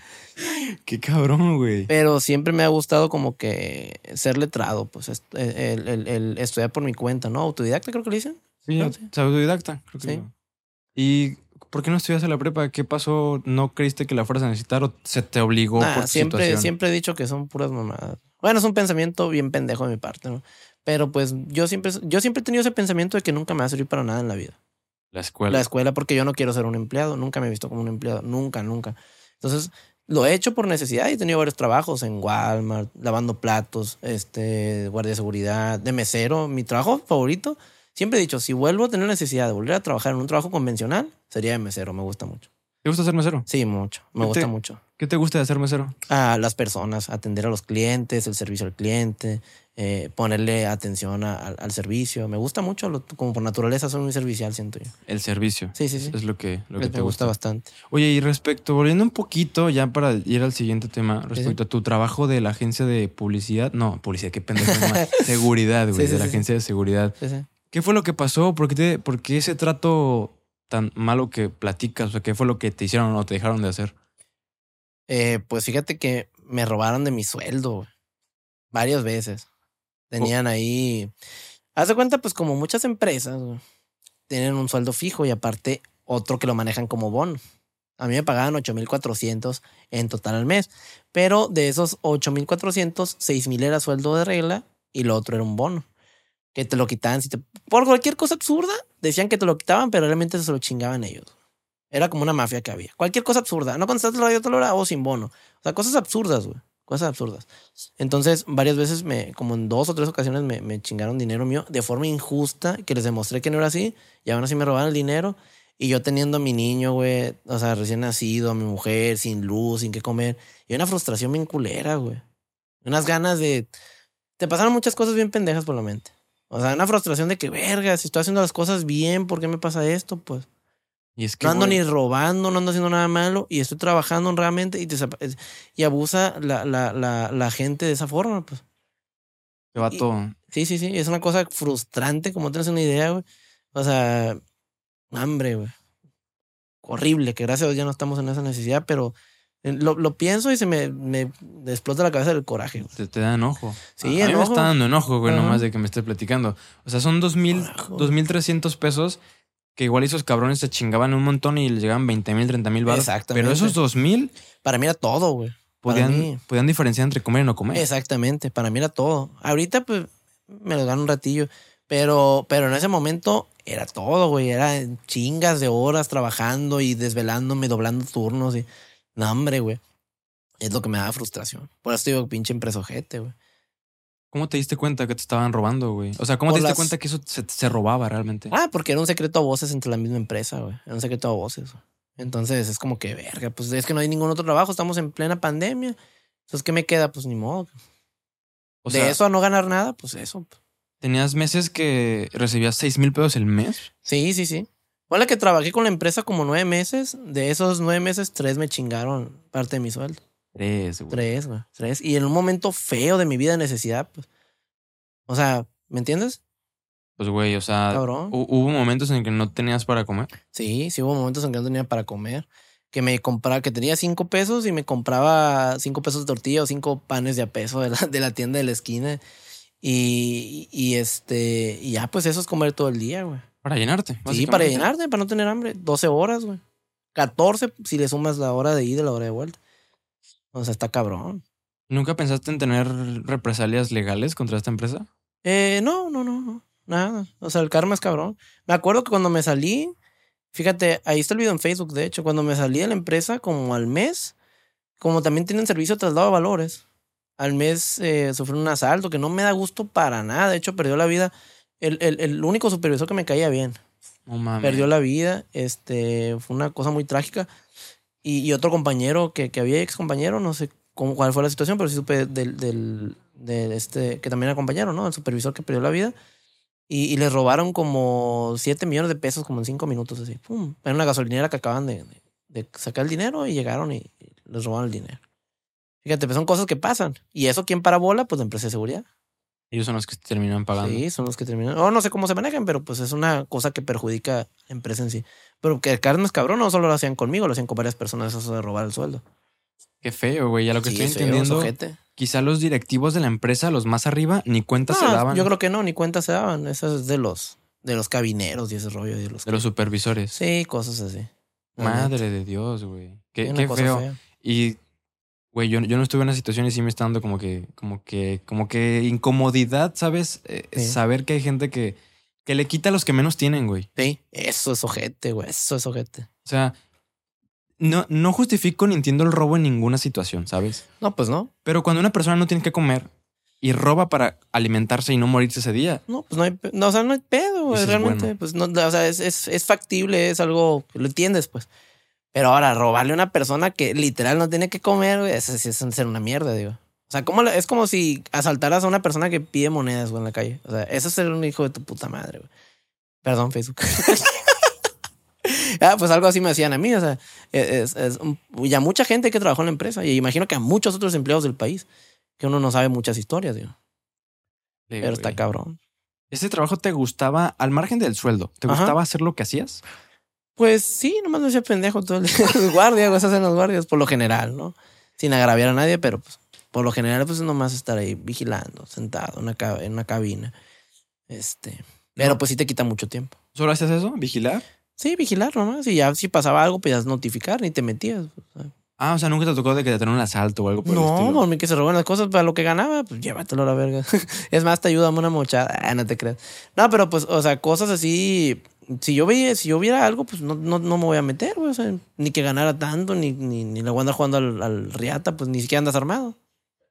Qué cabrón, güey. Pero siempre me ha gustado como que ser letrado, pues est- el, el- el estudiar por mi cuenta, ¿no? Autodidacta creo que le dicen. Sí, creo que sí. autodidacta, creo que Sí. lo- ¿Y por qué no estudiaste la prepa? ¿Qué pasó? ¿No creíste que la fueras a necesitar o se te obligó Nah, por tu siempre, situación? siempre he dicho que son puras mamadas. Bueno, es un pensamiento bien pendejo de mi parte, ¿no? Pero pues yo siempre, yo siempre he tenido ese pensamiento de que nunca me va a servir para nada en la vida. La escuela. la escuela porque yo no quiero ser un empleado. Nunca me he visto como un empleado. Nunca, nunca. Entonces, lo he hecho por necesidad y he tenido varios trabajos en Walmart, lavando platos, este, guardia de seguridad, de mesero. Mi trabajo favorito, siempre he dicho, si vuelvo a tener necesidad de volver a trabajar en un trabajo convencional, sería de mesero. Me gusta mucho. ¿Te gusta ser mesero? Sí, mucho. Me ¿Qué gusta mucho. ¿Qué te gusta de ser mesero? A las personas, atender a los clientes, el servicio al cliente, eh, ponerle atención a- al, al servicio. Me gusta mucho, lo- como por naturaleza soy muy servicial, siento yo. El servicio. Sí, sí, sí. Es lo que, lo que me te gusta gusta. bastante. Oye, y respecto, volviendo un poquito ya para ir al siguiente tema, respecto a tu trabajo de la agencia de publicidad, no, publicidad, qué pendejo, seguridad, güey, Sí, sí, de la agencia de seguridad. ¿Qué fue lo que pasó? ¿Por qué, te- por qué ese trato tan malo que platicas? O sea, ¿qué fue lo que te hicieron o te dejaron de hacer? Eh, pues fíjate que me robaron de mi sueldo varias veces. Tenían ahí. Haz de cuenta, pues como muchas empresas tienen un sueldo fijo y aparte otro que lo manejan como bono. A mí me pagaban 8400 en total al mes, pero de esos 8400, 6000 era sueldo de regla y lo otro era un bono. Que te lo quitaban si te, por cualquier cosa absurda. Decían que te lo quitaban, pero realmente se lo chingaban ellos. Era como una mafia que había. Cualquier cosa absurda. No contestaste el radio tal hora o sin bono. O sea, cosas absurdas, güey. Cosas absurdas. Entonces, varias veces, me, como en dos o tres ocasiones, me, me chingaron dinero mío de forma injusta, que les demostré que no era así, y aún así me robaron el dinero. Y yo teniendo a mi niño, güey, o sea, recién nacido, a mi mujer, sin luz, sin qué comer. Y una frustración bien culera, güey. Unas ganas de. Te pasaron muchas cosas bien pendejas por la mente. O sea, una frustración de que, verga, si estoy haciendo las cosas bien, ¿por qué me pasa esto? Pues. Y es que, no ando ni robando, no ando haciendo nada malo y estoy trabajando honradamente y, te, y abusa la, la, la, la gente de esa forma, pues. qué vato. Sí, sí, sí. Es una cosa frustrante, como tienes una idea, güey. O sea, hambre, güey. Horrible, que gracias a Dios ya no estamos en esa necesidad, pero eh, lo, lo pienso y se me, me explota la cabeza del coraje, güey. Te, te da enojo. Sí, a, a mí me enojo. está dando enojo, güey, Ajá. nomás de que me esté platicando. O sea, son dos mil, Carajo. dos mil trescientos pesos que igual esos cabrones se chingaban un montón y les llegaban 20 mil, 30 mil baros. Exactamente. Pero esos dos mil Para mí era todo, güey. Podían, podían diferenciar entre comer y no comer. Exactamente, para mí era todo. Ahorita, pues, me lo gano un ratillo. Pero, pero en ese momento era todo, güey. Era chingas de horas trabajando y desvelándome, doblando turnos y. No, hombre, güey. Es lo que me daba frustración. Por eso digo, pinche empresa ojete, güey. ¿Cómo te diste cuenta que te estaban robando, güey? O sea, ¿cómo Por te diste las- cuenta que eso se, se robaba realmente? Ah, porque era un secreto a voces entre la misma empresa, güey. Era un secreto a voces. Entonces es como que, verga, pues es que no hay ningún otro trabajo. Estamos en plena pandemia. Entonces, ¿qué me queda? Pues ni modo. o de sea, eso a no ganar nada, pues eso. tenías meses que recibías 6 mil pesos el mes. Sí, sí, sí. Hola que trabajé con la empresa como nueve meses. De esos nueve meses, tres me chingaron parte de mi sueldo. Tres, güey. Tres, güey. Tres. Y en un momento feo de mi vida de necesidad, pues. O sea, ¿me entiendes? Pues, güey, o sea, Cabrón. hu- hubo momentos en que no tenías para comer. Sí, sí hubo momentos en que no tenía para comer. Que me compraba, que tenía cinco pesos y me compraba cinco pesos de tortilla o cinco panes de a peso de la, de la tienda de la esquina. Y, y este, y ya, pues eso es comer todo el día, güey. Para llenarte. Sí, para llenarte, para no tener hambre. 12 horas, güey. 14 si le sumas la hora de ida y la hora de vuelta. O sea, está cabrón. ¿Nunca pensaste en tener represalias legales contra esta empresa? Eh, no, no, no, no. Nada. O sea, el karma es cabrón. Me acuerdo que cuando me salí, fíjate, ahí está el video en Facebook, de hecho, cuando me salí de la empresa, como al mes, como también tienen servicio de traslado de valores, al mes eh, sufrí un asalto que no me da gusto para nada. De hecho, perdió la vida. El, el, el único supervisor que me caía bien. Mames. perdió la vida. Este, fue una cosa muy trágica. Y, y otro compañero que, que había ex compañero, no sé cómo, cuál fue la situación, pero sí supe del, del, del este, que también era compañero, ¿no? El supervisor que perdió la vida. Y, y les robaron como 7 millones de pesos, como en 5 minutos, así. ¡Pum! Era una gasolinera que acaban de, de, de sacar el dinero y llegaron y, y les robaron el dinero. Fíjate, pues son cosas que pasan. Y eso, ¿quién parabola? Pues la empresa de seguridad. Ellos son los que te terminan pagando. Sí, son los que terminan. O no sé cómo se manejan, pero pues es una cosa que perjudica a la empresa en sí. Pero que el carne es cabrón, no solo lo hacían conmigo, lo hacían con varias personas, eso de robar el sueldo. Qué feo, güey. A lo que Sí, estoy entendiendo, quizá los directivos de la empresa, los más arriba, ni cuenta se No, daban Yo creo que no, ni cuenta se daban. Eso es de los, de los cabineros y ese rollo. De los, de los supervisores. Sí, cosas así. Madre de Dios, güey. Qué, qué feo. fea. Y, güey, yo, yo no estuve en esa situación y sí me está dando como que, como que, como que incomodidad, ¿sabes? Eh, Sí. Saber que hay gente que, que le quita a los que menos tienen, güey. Sí, eso es ojete, güey. Eso es ojete. O sea, no, no justifico ni entiendo el robo en ninguna situación, ¿sabes? No, pues no. Pero cuando una persona no tiene que comer y roba para alimentarse y no morirse ese día, No, pues no hay, no, o sea, no hay pedo, güey, realmente. bueno. Pues no, o sea, es, es, es factible, es algo que lo entiendes, pues. Pero ahora, robarle a una persona que literal no tiene que comer, güey, eso sí es ser una mierda, digo. O sea, ¿cómo le- es como si asaltaras a una persona que pide monedas, güey, en la calle. O sea, eso es ser un hijo de tu puta madre, güey. Perdón, Facebook. ah, pues algo así me hacían a mí, o sea, es, es un- y a mucha gente que trabajó en la empresa, y imagino que a muchos otros empleados del país, que uno no sabe muchas historias, digo. Pero está cabrón. ¿Ese trabajo te gustaba al margen del sueldo? ¿Te Ajá. gustaba hacer lo que hacías? Pues sí, nomás me hacía pendejo todo el día. Los guardias, esas hacen los guardias, por lo general, ¿no? Sin agraviar a nadie, pero pues, por lo general, pues nomás estar ahí vigilando, sentado en una, ca- en una cabina. Este. Pero No. pues sí te quita mucho tiempo. ¿Solo hacías eso? ¿Vigilar? Sí, vigilar nomás. Y ya si pasaba algo, podías notificar, ni te metías. Ah, o sea, nunca te tocó de que te tengan un asalto o algo por el No, estilo. por mí que se roban las cosas para lo que ganaba, pues llévatelo a la verga. es más, te ayuda a una mochada. Ah, no te creas. No, pero pues, o sea, cosas así. Si yo veía, si yo viera algo, pues no, no, no me voy a meter, güey. O sea, ni que ganara tanto, ni, ni, ni le voy a andar jugando al, al riata, pues ni siquiera andas armado.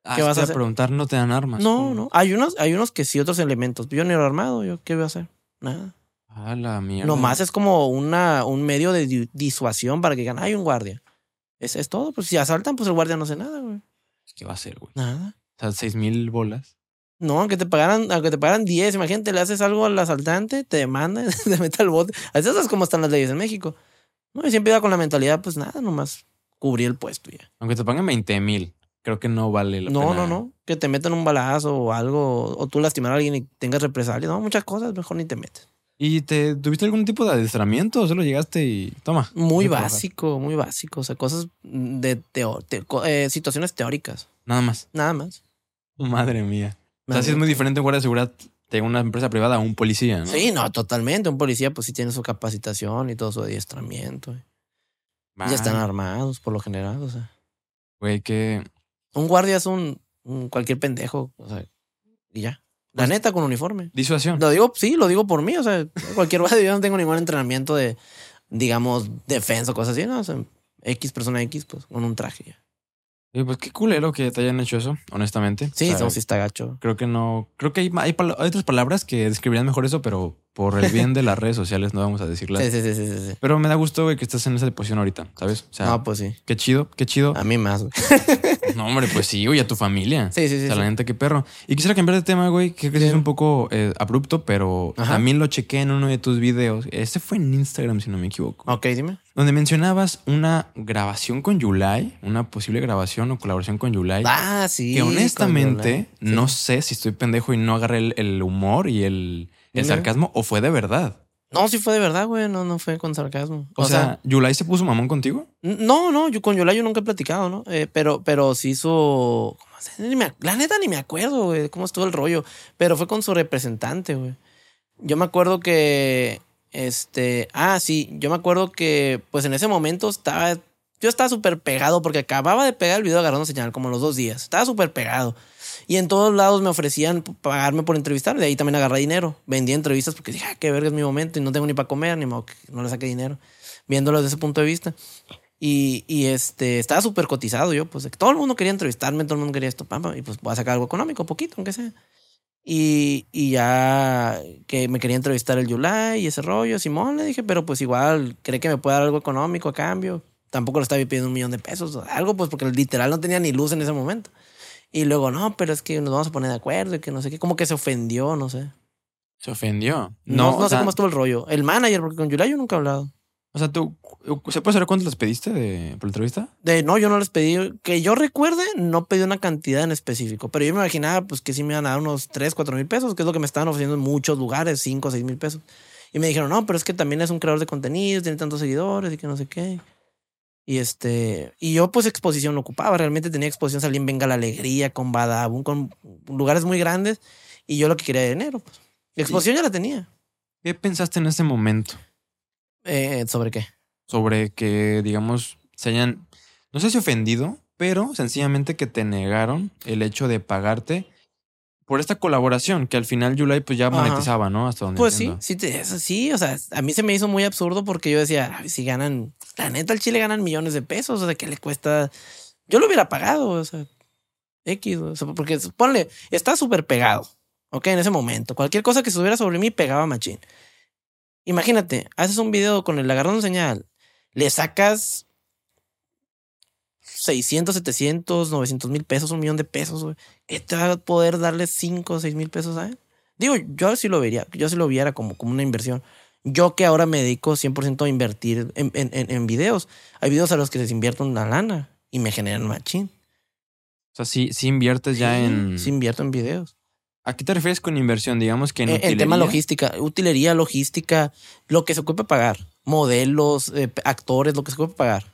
Ah, ¿Qué vas a hacer? preguntar, no te dan armas. No, ¿Cómo? no. Hay unos, hay unos que sí, otros elementos. Yo ni era armado, yo, ¿qué voy a hacer? Nada. Ah, la mierda. Nomás es como una, un medio de di- disuasión para que digan, hay un guardia. Es, es todo. Pues si asaltan, pues el guardia no hace nada, güey. ¿Qué va a hacer, güey? Nada. O sea, seis mil bolas. No, aunque te pagaran, aunque te pagaran 10, imagínate, le haces algo al asaltante, te demanda, te mete al bote. Así es como están las leyes en México. No, y siempre iba con la mentalidad, pues nada, nomás cubrí el puesto ya. Aunque te paguen 20 mil, creo que no vale la No, pena. no, no. Que te metan un balazo o algo, o tú lastimar a alguien y tengas represalias. No, muchas cosas, mejor ni te metes. ¿Y te tuviste algún tipo de adiestramiento o solo llegaste y toma? Muy a trabajar? básico, muy básico. O sea, cosas de teo te- eh, situaciones teóricas. Nada más. Nada más. Madre mía. O sea, sí es muy diferente un guardia de seguridad de una empresa privada a un policía, ¿no? Sí, no, totalmente. Un policía, pues sí tiene su capacitación y todo su adiestramiento. Ya están armados, por lo general. O sea, Güey, que... un guardia es un, un cualquier pendejo. O sea, y ya. La Pues- neta, con uniforme. Disuasión. Lo digo, sí, lo digo por mí. O sea, cualquier guardia, yo no tengo ningún entrenamiento de, digamos, defensa o cosas así. No, o sea, X persona X, pues con un traje ya. Y pues qué culero que te hayan hecho eso, honestamente. Sí, O sea, no, sí está gacho. Creo que no. Creo que hay, hay, pala- hay otras palabras que describirían mejor eso, pero por el bien de las redes sociales no vamos a decirlas. Sí, sí, sí, sí, sí. Pero me da gusto, güey, que estás en esa posición ahorita, ¿sabes? O sea, No, pues sí. qué chido, qué chido. A mí más, güey. No, hombre, pues sí, güey, a tu familia. Sí, sí, O sí. sea, sí. la neta, qué perro. Y quisiera cambiar de tema, güey, que creo que es un poco eh, abrupto, pero Ajá. también lo chequé en uno de tus videos. Este fue en Instagram, si no me equivoco. Ok, dime. Donde mencionabas una grabación con Yulai, una posible grabación o colaboración con Yulai. Ah, sí. que honestamente. Sí. no sé si estoy pendejo y no agarré el, el humor y el, sarcasmo o fue de verdad. No, sí fue de verdad, güey. No, no fue con sarcasmo. O, sea, ¿Yulai se puso mamón contigo? no, no, yo con Yola yo nunca he platicado, ¿no? Eh, pero, pero sí hizo. ¿cómo se- ni me la neta ni me acuerdo, güey, cómo estuvo el rollo. Pero fue con su representante, güey. Yo me acuerdo que. Este. Ah, sí. Yo me acuerdo que, pues en ese momento estaba. Yo estaba súper pegado porque acababa de pegar el video agarrando señal, como los dos días. Estaba súper pegado. Y en todos lados me ofrecían pagarme por entrevistar. De ahí también agarré dinero. Vendía entrevistas porque dije, ah, qué verga es mi momento y no tengo ni para comer, ni modo que no le saqué dinero. Viéndolo desde ese punto de vista. Y, y este, estaba súper cotizado yo, pues todo el mundo quería entrevistarme, todo el mundo quería esto, pam, pam, y pues voy a sacar algo económico, poquito, aunque sea. Y, y ya que me quería entrevistar el Yulai y ese rollo, Simón le dije, pero pues igual, ¿cree que me puede dar algo económico a cambio? Tampoco le estaba pidiendo un millón de pesos, o algo, pues porque literal no tenía ni luz en ese momento. Y luego, no, pero es que nos vamos a poner de acuerdo y que no sé qué, como que se ofendió, no sé. Se ofendió. No, no, sé sea, cómo estuvo el rollo. El manager, porque con Yulai yo nunca he hablado. O sea, tú, ¿se puede saber cuánto les pediste de, por la entrevista? De no, yo no les pedí, que yo recuerde, no pedí una cantidad en específico, pero yo me imaginaba pues que sí me iban a dar unos 3, 4 mil pesos, que es lo que me estaban ofreciendo en muchos lugares, 5, 6 mil pesos. Y me dijeron, no, pero es que también es un creador de contenidos, tiene tantos seguidores y que no sé qué. Y este, y yo pues exposición lo ocupaba, realmente tenía exposición, salí en Venga la Alegría, con Badabun, con lugares muy grandes, y yo lo que quería era dinero, pues. Exposición ya la tenía. ¿Qué pensaste en ese momento Eh, ¿Sobre qué? sobre que, digamos, se hayan, no sé si ofendido, pero sencillamente que te negaron el hecho de pagarte por esta colaboración que al final Yulai pues ya Ajá. monetizaba, ¿no? Hasta donde Pues sí, entiendo. sí, eso sí, o sea, a mí se me hizo muy absurdo porque yo decía, "Ay, si ganan, la neta al Chile ganan millones de pesos, o sea, ¿qué le cuesta? Yo lo hubiera pagado, o sea, X, o sea, porque ponle, está súper pegado, ok, en ese momento, cualquier cosa que subiera sobre mí pegaba machín. Imagínate, haces un video con el agarrón señal, le sacas 600, 700, 900 mil pesos, un millón de pesos, güey. ¿Este va a poder darle 5 o 6 mil pesos a él? Digo, yo sí lo vería, yo sí lo viera como, como una inversión. Yo que ahora me dedico 100% a invertir en, en, en, en videos. Hay videos a los que les invierto una lana y me generan machín. O sea, sí, sí inviertes ya Sí, en... Sí, invierto en videos. ¿A qué te refieres con inversión? Digamos que en En, en tema logística, utilería, logística, lo que se ocupe pagar. Modelos, eh, actores, lo que se ocupe pagar.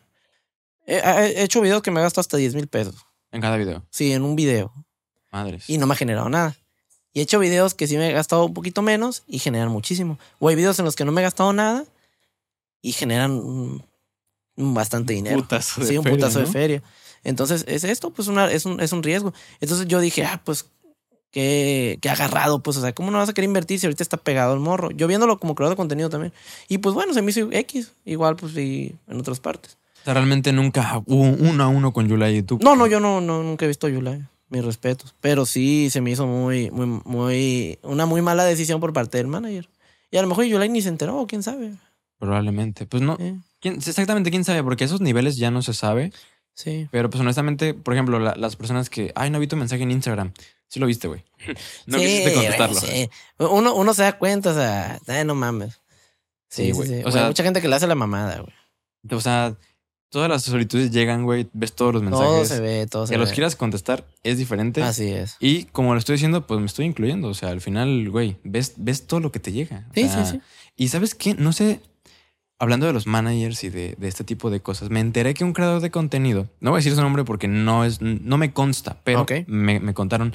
He, he hecho videos que me gasto hasta 10 mil pesos. En cada video. Sí, en un video. Madres. y no me ha generado nada. Y he hecho videos que sí me he gastado un poquito menos y generan muchísimo. O hay videos en los que no me he gastado nada y generan bastante dinero. Putazo de sí, un feria, putazo ¿no? de feria. Entonces, es esto, pues una, es, un, es un riesgo. Entonces yo dije, ah, pues, qué, qué agarrado, pues, o sea, ¿cómo no vas a querer invertir si ahorita está pegado el morro? Yo viéndolo como creador de contenido también. Y pues bueno, se me hizo X, igual, pues, y en otras partes. O sea, realmente nunca hubo uno a uno con Yulai y tú. No, no, yo no, no nunca he visto a Yulai. Mis respetos. Pero sí se me hizo muy, muy, muy, una muy mala decisión por parte del manager. Y a lo mejor Yulai ni se enteró, quién sabe. Probablemente. Pues no. Eh. ¿Quién- exactamente quién sabe, porque esos niveles ya no se sabe. Sí. Pero pues honestamente, por ejemplo, la- las personas que, ay, no vi tu mensaje en Instagram. Sí lo viste, güey. No sí, quisiste contestarlo. güey, sí. Uno, uno se da cuenta, o sea, no mames. Sí, güey. O O sea, mucha gente que le hace la mamada, güey. O sea, todas las solicitudes llegan, güey, ves todos los mensajes. Todo se ve, todo se que ve. los quieras contestar es diferente. Así es. Y como lo estoy diciendo, pues me estoy incluyendo. O sea, al final, güey, ves, ves todo lo que te llega. O Sí, sea, sí, sí. Y sabes qué, no sé, hablando de los managers y de, de este tipo de cosas, me enteré que un creador de contenido, no voy a decir su nombre porque no es, no me consta, pero Ok. me, me contaron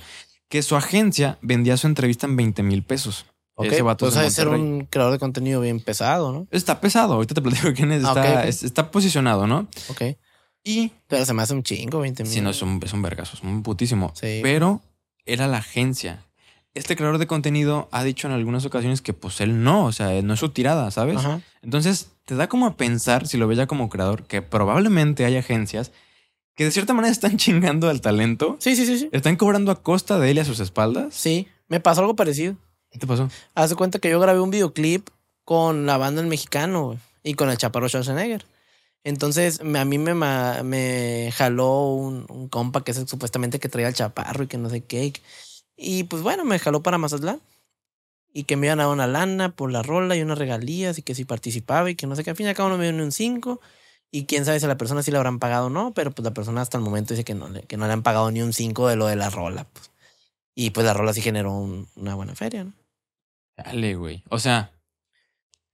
que su agencia vendía su entrevista en 20 mil pesos. Ok, Ese vato pues debe ser un creador de contenido bien pesado, ¿no? Está pesado, ahorita te platico quién es, Ah, está, ok, ok. es- está posicionado, ¿no? Ok. Y Pero se me hace un chingo, 20 mil. si no, es un, es un vergazo, es un putísimo. Sí. Pero era la agencia. Este creador de contenido ha dicho en algunas ocasiones que pues él no, o sea, no es su tirada, ¿sabes? Ajá. Entonces te da como a pensar, si lo ves ya como creador, que probablemente hay agencias que de cierta manera están chingando al talento, Sí, sí, sí, sí. están cobrando a costa de él y a sus espaldas. Sí, me pasó algo parecido. ¿Qué te pasó? Haz de cuenta que yo grabé un videoclip con la banda El Mexicano y con el Chaparro Schwarzenegger. Entonces a mí me, me jaló un, un compa que es el supuestamente que traía el chaparro y que no sé qué. Y pues bueno, me jaló para Mazatlán. Y que me iban a dar una lana por la rola y unas regalías y que si participaba y que no sé qué. Al fin y al cabo no me dio ni un 5. Y quién sabe si a la persona sí le habrán pagado o no. Pero pues la persona hasta el momento dice que no le, que no le han pagado ni un 5 de lo de la rola. Pues. Y pues la rola sí generó un- una buena feria, ¿no? Dale, güey. O sea,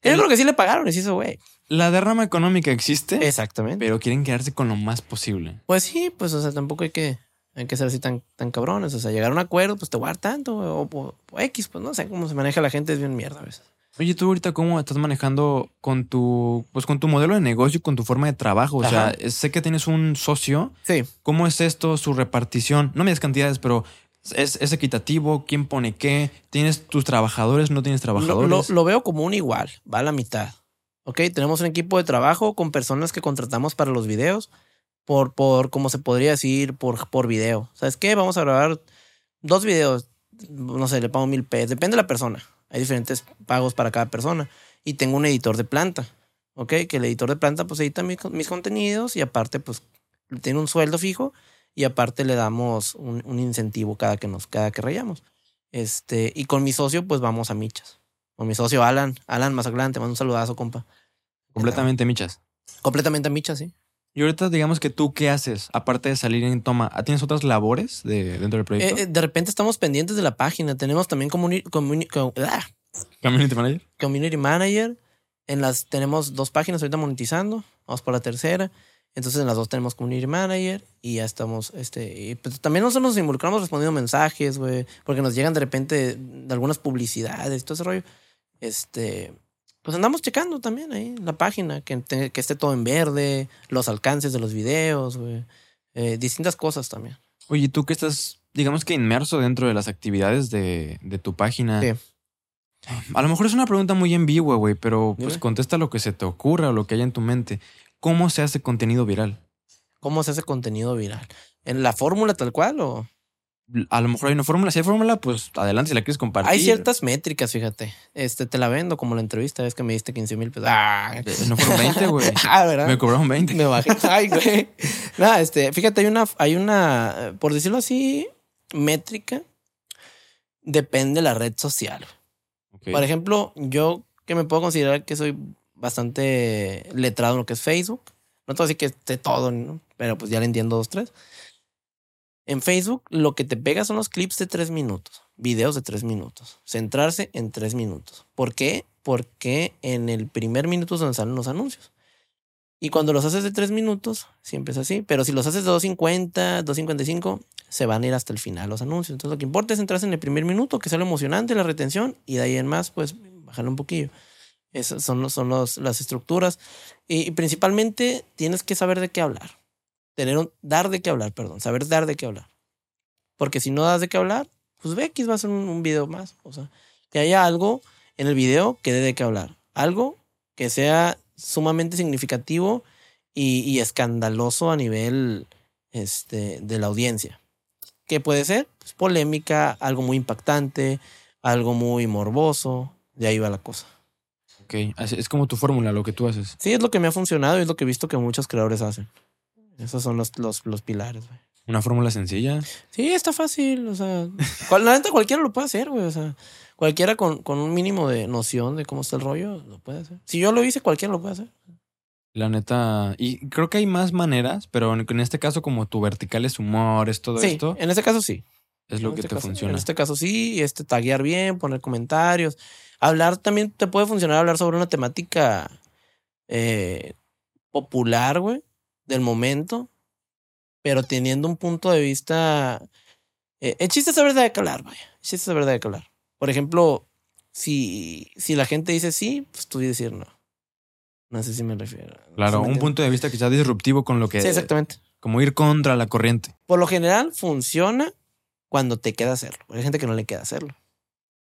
Yo El- creo que sí le pagaron, es eso, güey. la derrama económica existe, Exactamente. pero quieren quedarse con lo más posible. Pues sí, pues, o sea, tampoco hay que, hay que ser así tan, tan cabrones. O sea, llegar a un acuerdo, pues te voy a dar tanto, güey, o, o- o X, pues no sé cómo se maneja la gente, es bien mierda a veces. Oye, tú ahorita cómo estás manejando con tu, pues con tu modelo de negocio, y con tu forma de trabajo. O Ajá. sea, sé que tienes un socio. Sí. ¿Cómo es esto, su repartición? No me das cantidades, pero ¿es, es equitativo? ¿Quién pone qué? ¿Tienes tus trabajadores? ¿No tienes Lo, trabajadores? lo- lo veo como un igual, va a la mitad. Ok, tenemos un equipo de trabajo con personas que contratamos para los videos, por, por como se podría decir, por, por video. ¿Sabes qué? Vamos a grabar dos videos, no sé, le pago mil pesos, depende de la persona. Hay diferentes pagos para cada persona. Y tengo un editor de planta, ¿ok? Que el editor de planta pues edita mis, mis contenidos y aparte pues tiene un sueldo fijo y aparte le damos un, un incentivo cada que nos, cada que rayamos. Este, y con mi socio pues vamos a michas. Con mi socio Alan, Alan Mazatlán, te mando un saludazo, compa. Completamente, michas. Completamente a michas, sí. Y ahorita digamos que tú, ¿qué haces? Aparte de salir en toma, ¿tienes otras labores de, dentro del proyecto? Eh, eh, de repente estamos pendientes de la página. Tenemos también comuni- comuni- com- ah, ¿Community manager? community manager. En las tenemos dos páginas ahorita monetizando. Vamos por la tercera. Entonces en las dos tenemos community manager y ya estamos, este, y pues también nosotros nos involucramos respondiendo mensajes, güey, porque nos llegan de repente de algunas publicidades, todo ese rollo. Este, pues andamos checando también ahí la página, que, te- que esté todo en verde, los alcances de los videos, güey, eh, distintas cosas también. Oye, tú que estás, digamos que inmerso dentro de las actividades de, de tu página. Sí. A lo mejor es una pregunta muy ambigua, güey, pero pues Dime. contesta lo que se te ocurra o lo que haya en tu mente. ¿Cómo se hace contenido viral? ¿Cómo se hace contenido viral? ¿En la fórmula tal cual o...? A lo mejor hay una fórmula. Si hay fórmula, pues adelante si la quieres compartir. Hay ciertas métricas, fíjate. Este, te la vendo como la entrevista, ves que me diste 15 mil pesos. Ah, Eh, No fueron 20, güey. ah, ¿verdad? Me cobraron 20. Me bajé. Ay, güey. Nada, este, fíjate, hay una, hay una, por decirlo así, métrica. Depende de la red social. Por ejemplo, yo que me puedo considerar que soy bastante letrado en lo que es Facebook. No te voy a decir que esté todo, ¿no? pero pues ya le entiendo dos, tres. En Facebook, lo que te pega son los clips de tres minutos, videos de tres minutos. Centrarse en tres minutos. ¿Por qué? Porque en el primer minuto es donde salen los anuncios. Y cuando los haces de tres minutos, siempre es así. Pero si los haces de 2.50, 2.55, se van a ir hasta el final los anuncios. Entonces lo que importa es centrarse en el primer minuto, que sea lo emocionante, la retención, y de ahí en más, pues bajarle un poquillo. Esas son, son los- las estructuras. Y principalmente tienes que saber de qué hablar. Tener un, dar de qué hablar, perdón. Saber dar de qué hablar. Porque si no das de qué hablar, pues ve que va a ser un, un video más. O sea, que haya algo en el video que dé de qué hablar. Algo que sea sumamente significativo y, y escandaloso a nivel este, de la audiencia. ¿Qué puede ser? Pues polémica, algo muy impactante, algo muy morboso. De ahí va la cosa. Ok, es como tu fórmula, lo que tú haces. Sí, es lo que me ha funcionado y es lo que he visto que muchos creadores hacen. Esos son los, los, los pilares, güey. Una fórmula sencilla. Sí, está fácil. O sea, la neta cualquiera lo puede hacer, güey. O sea, cualquiera con, con un mínimo de noción de cómo está el rollo lo puede hacer. Si yo lo hice, cualquiera lo puede hacer. La neta. Y creo que hay más maneras, pero en, en este caso, como tu vertical es humor, es todo sí, esto, en este caso sí. es lo En que este te caso- funciona. En este caso sí, este, taguear bien, poner comentarios. Hablar también te puede funcionar hablar sobre una temática eh, popular, güey, del momento, pero teniendo un punto de vista. eh, el chiste es saber de hablar, vaya. El chiste es saber de hablar. Por ejemplo, si, si la gente dice sí, pues tú decir no. No sé si me refiero. Claro, ¿Sí me un punto de vista quizás disruptivo con lo que. Sí, exactamente. Como ir contra la corriente. Por lo general funciona cuando te queda hacerlo. Hay gente que no le queda hacerlo.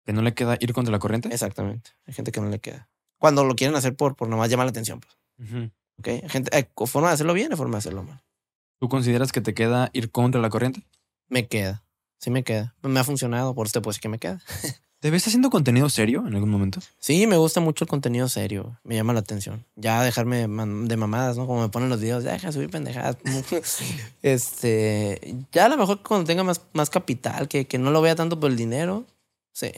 Que no le queda ir contra la corriente. Exactamente. Hay gente que no le queda. Cuando lo quieren hacer por, por nomás llamar la atención, pues. Hay gente, hay forma de hacerlo bien y forma de hacerlo mal. ¿Tú consideras que te queda ir contra la corriente? Me queda. Sí me queda. Me ha funcionado, por eso te puedo decir que me queda. ¿Te ves haciendo contenido serio en algún momento? Sí, me gusta mucho el contenido serio. Me llama la atención. Ya dejarme de mamadas, ¿no? Como me ponen los videos, ya deja de subir pendejadas. este, ya a lo mejor cuando tenga más, más capital, que, que no lo vea tanto por el dinero. Sí.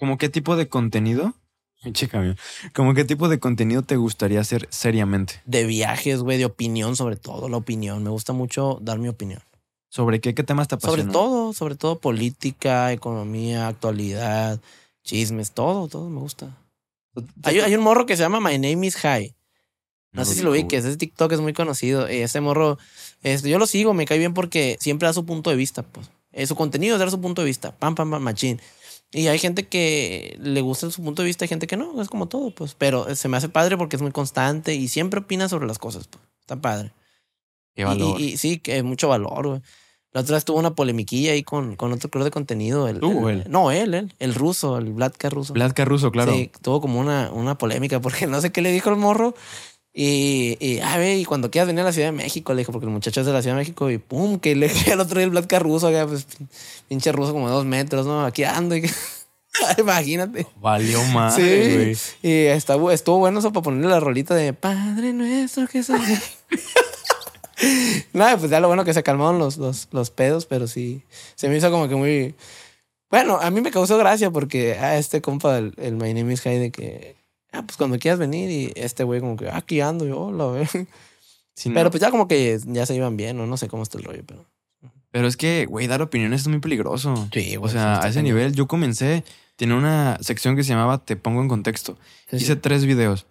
¿Cómo qué tipo de contenido? Chécame. ¿Cómo qué tipo de contenido te gustaría hacer seriamente? De viajes, güey, de opinión sobre todo, la opinión. Me gusta mucho dar mi opinión. ¿Sobre qué? ¿Qué temas te Sobre apasionan? todo, sobre todo política, economía, actualidad, chismes, todo, todo me gusta. Hay, hay un morro que se llama My Name is High. No, sé si lo vi, que ese TikTok es muy conocido. Ese morro, este, yo lo sigo, me cae bien porque siempre da su punto de vista, pues. Eh, su contenido es dar su punto de vista. Pam, pam, pam, machín. Y hay gente que le gusta su punto de vista, hay gente que no, es como todo, pues. Pero eh, se me hace padre porque es muy constante y siempre opina sobre las cosas, pues. Está padre. Qué Y- valor. Y, y sí, que mucho valor, güey. La otra vez tuvo una polemiquilla ahí con, con otro creador de contenido. El, ¿Tú el- él? No, él, él. El ruso, el Vladka ruso. Vladka Russo, claro. Sí, tuvo como una, una polémica porque no sé qué le dijo el morro. Y, y, a ver, y cuando quieras venir a la Ciudad de México, le dijo, porque el muchacho es de la Ciudad de México, y pum, que le dije al otro día el Vladka ruso, acá, pues, pinche ruso como de dos metros, ¿no? Aquí ando. Y, imagínate. Valió más, Sí. güey. Y estuvo, estuvo bueno eso para ponerle la rolita de Padre nuestro que soy. Nada, pues ya lo bueno que se calmaron los, los, los pedos, pero sí, se me hizo como que muy... Bueno, a mí me causó gracia porque a este compa, el, el My Name is High, de que, ah, pues cuando quieras venir y este güey como que, ah, aquí ando yo, la ve. Sí, no. Pero pues ya como que ya se iban bien, o no sé cómo está el rollo, pero... Pero es que, güey, dar opiniones es muy peligroso. Sí, O sea, a ese nivel yo comencé, tiene una sección que se llamaba Te pongo en contexto. Hice tres videos.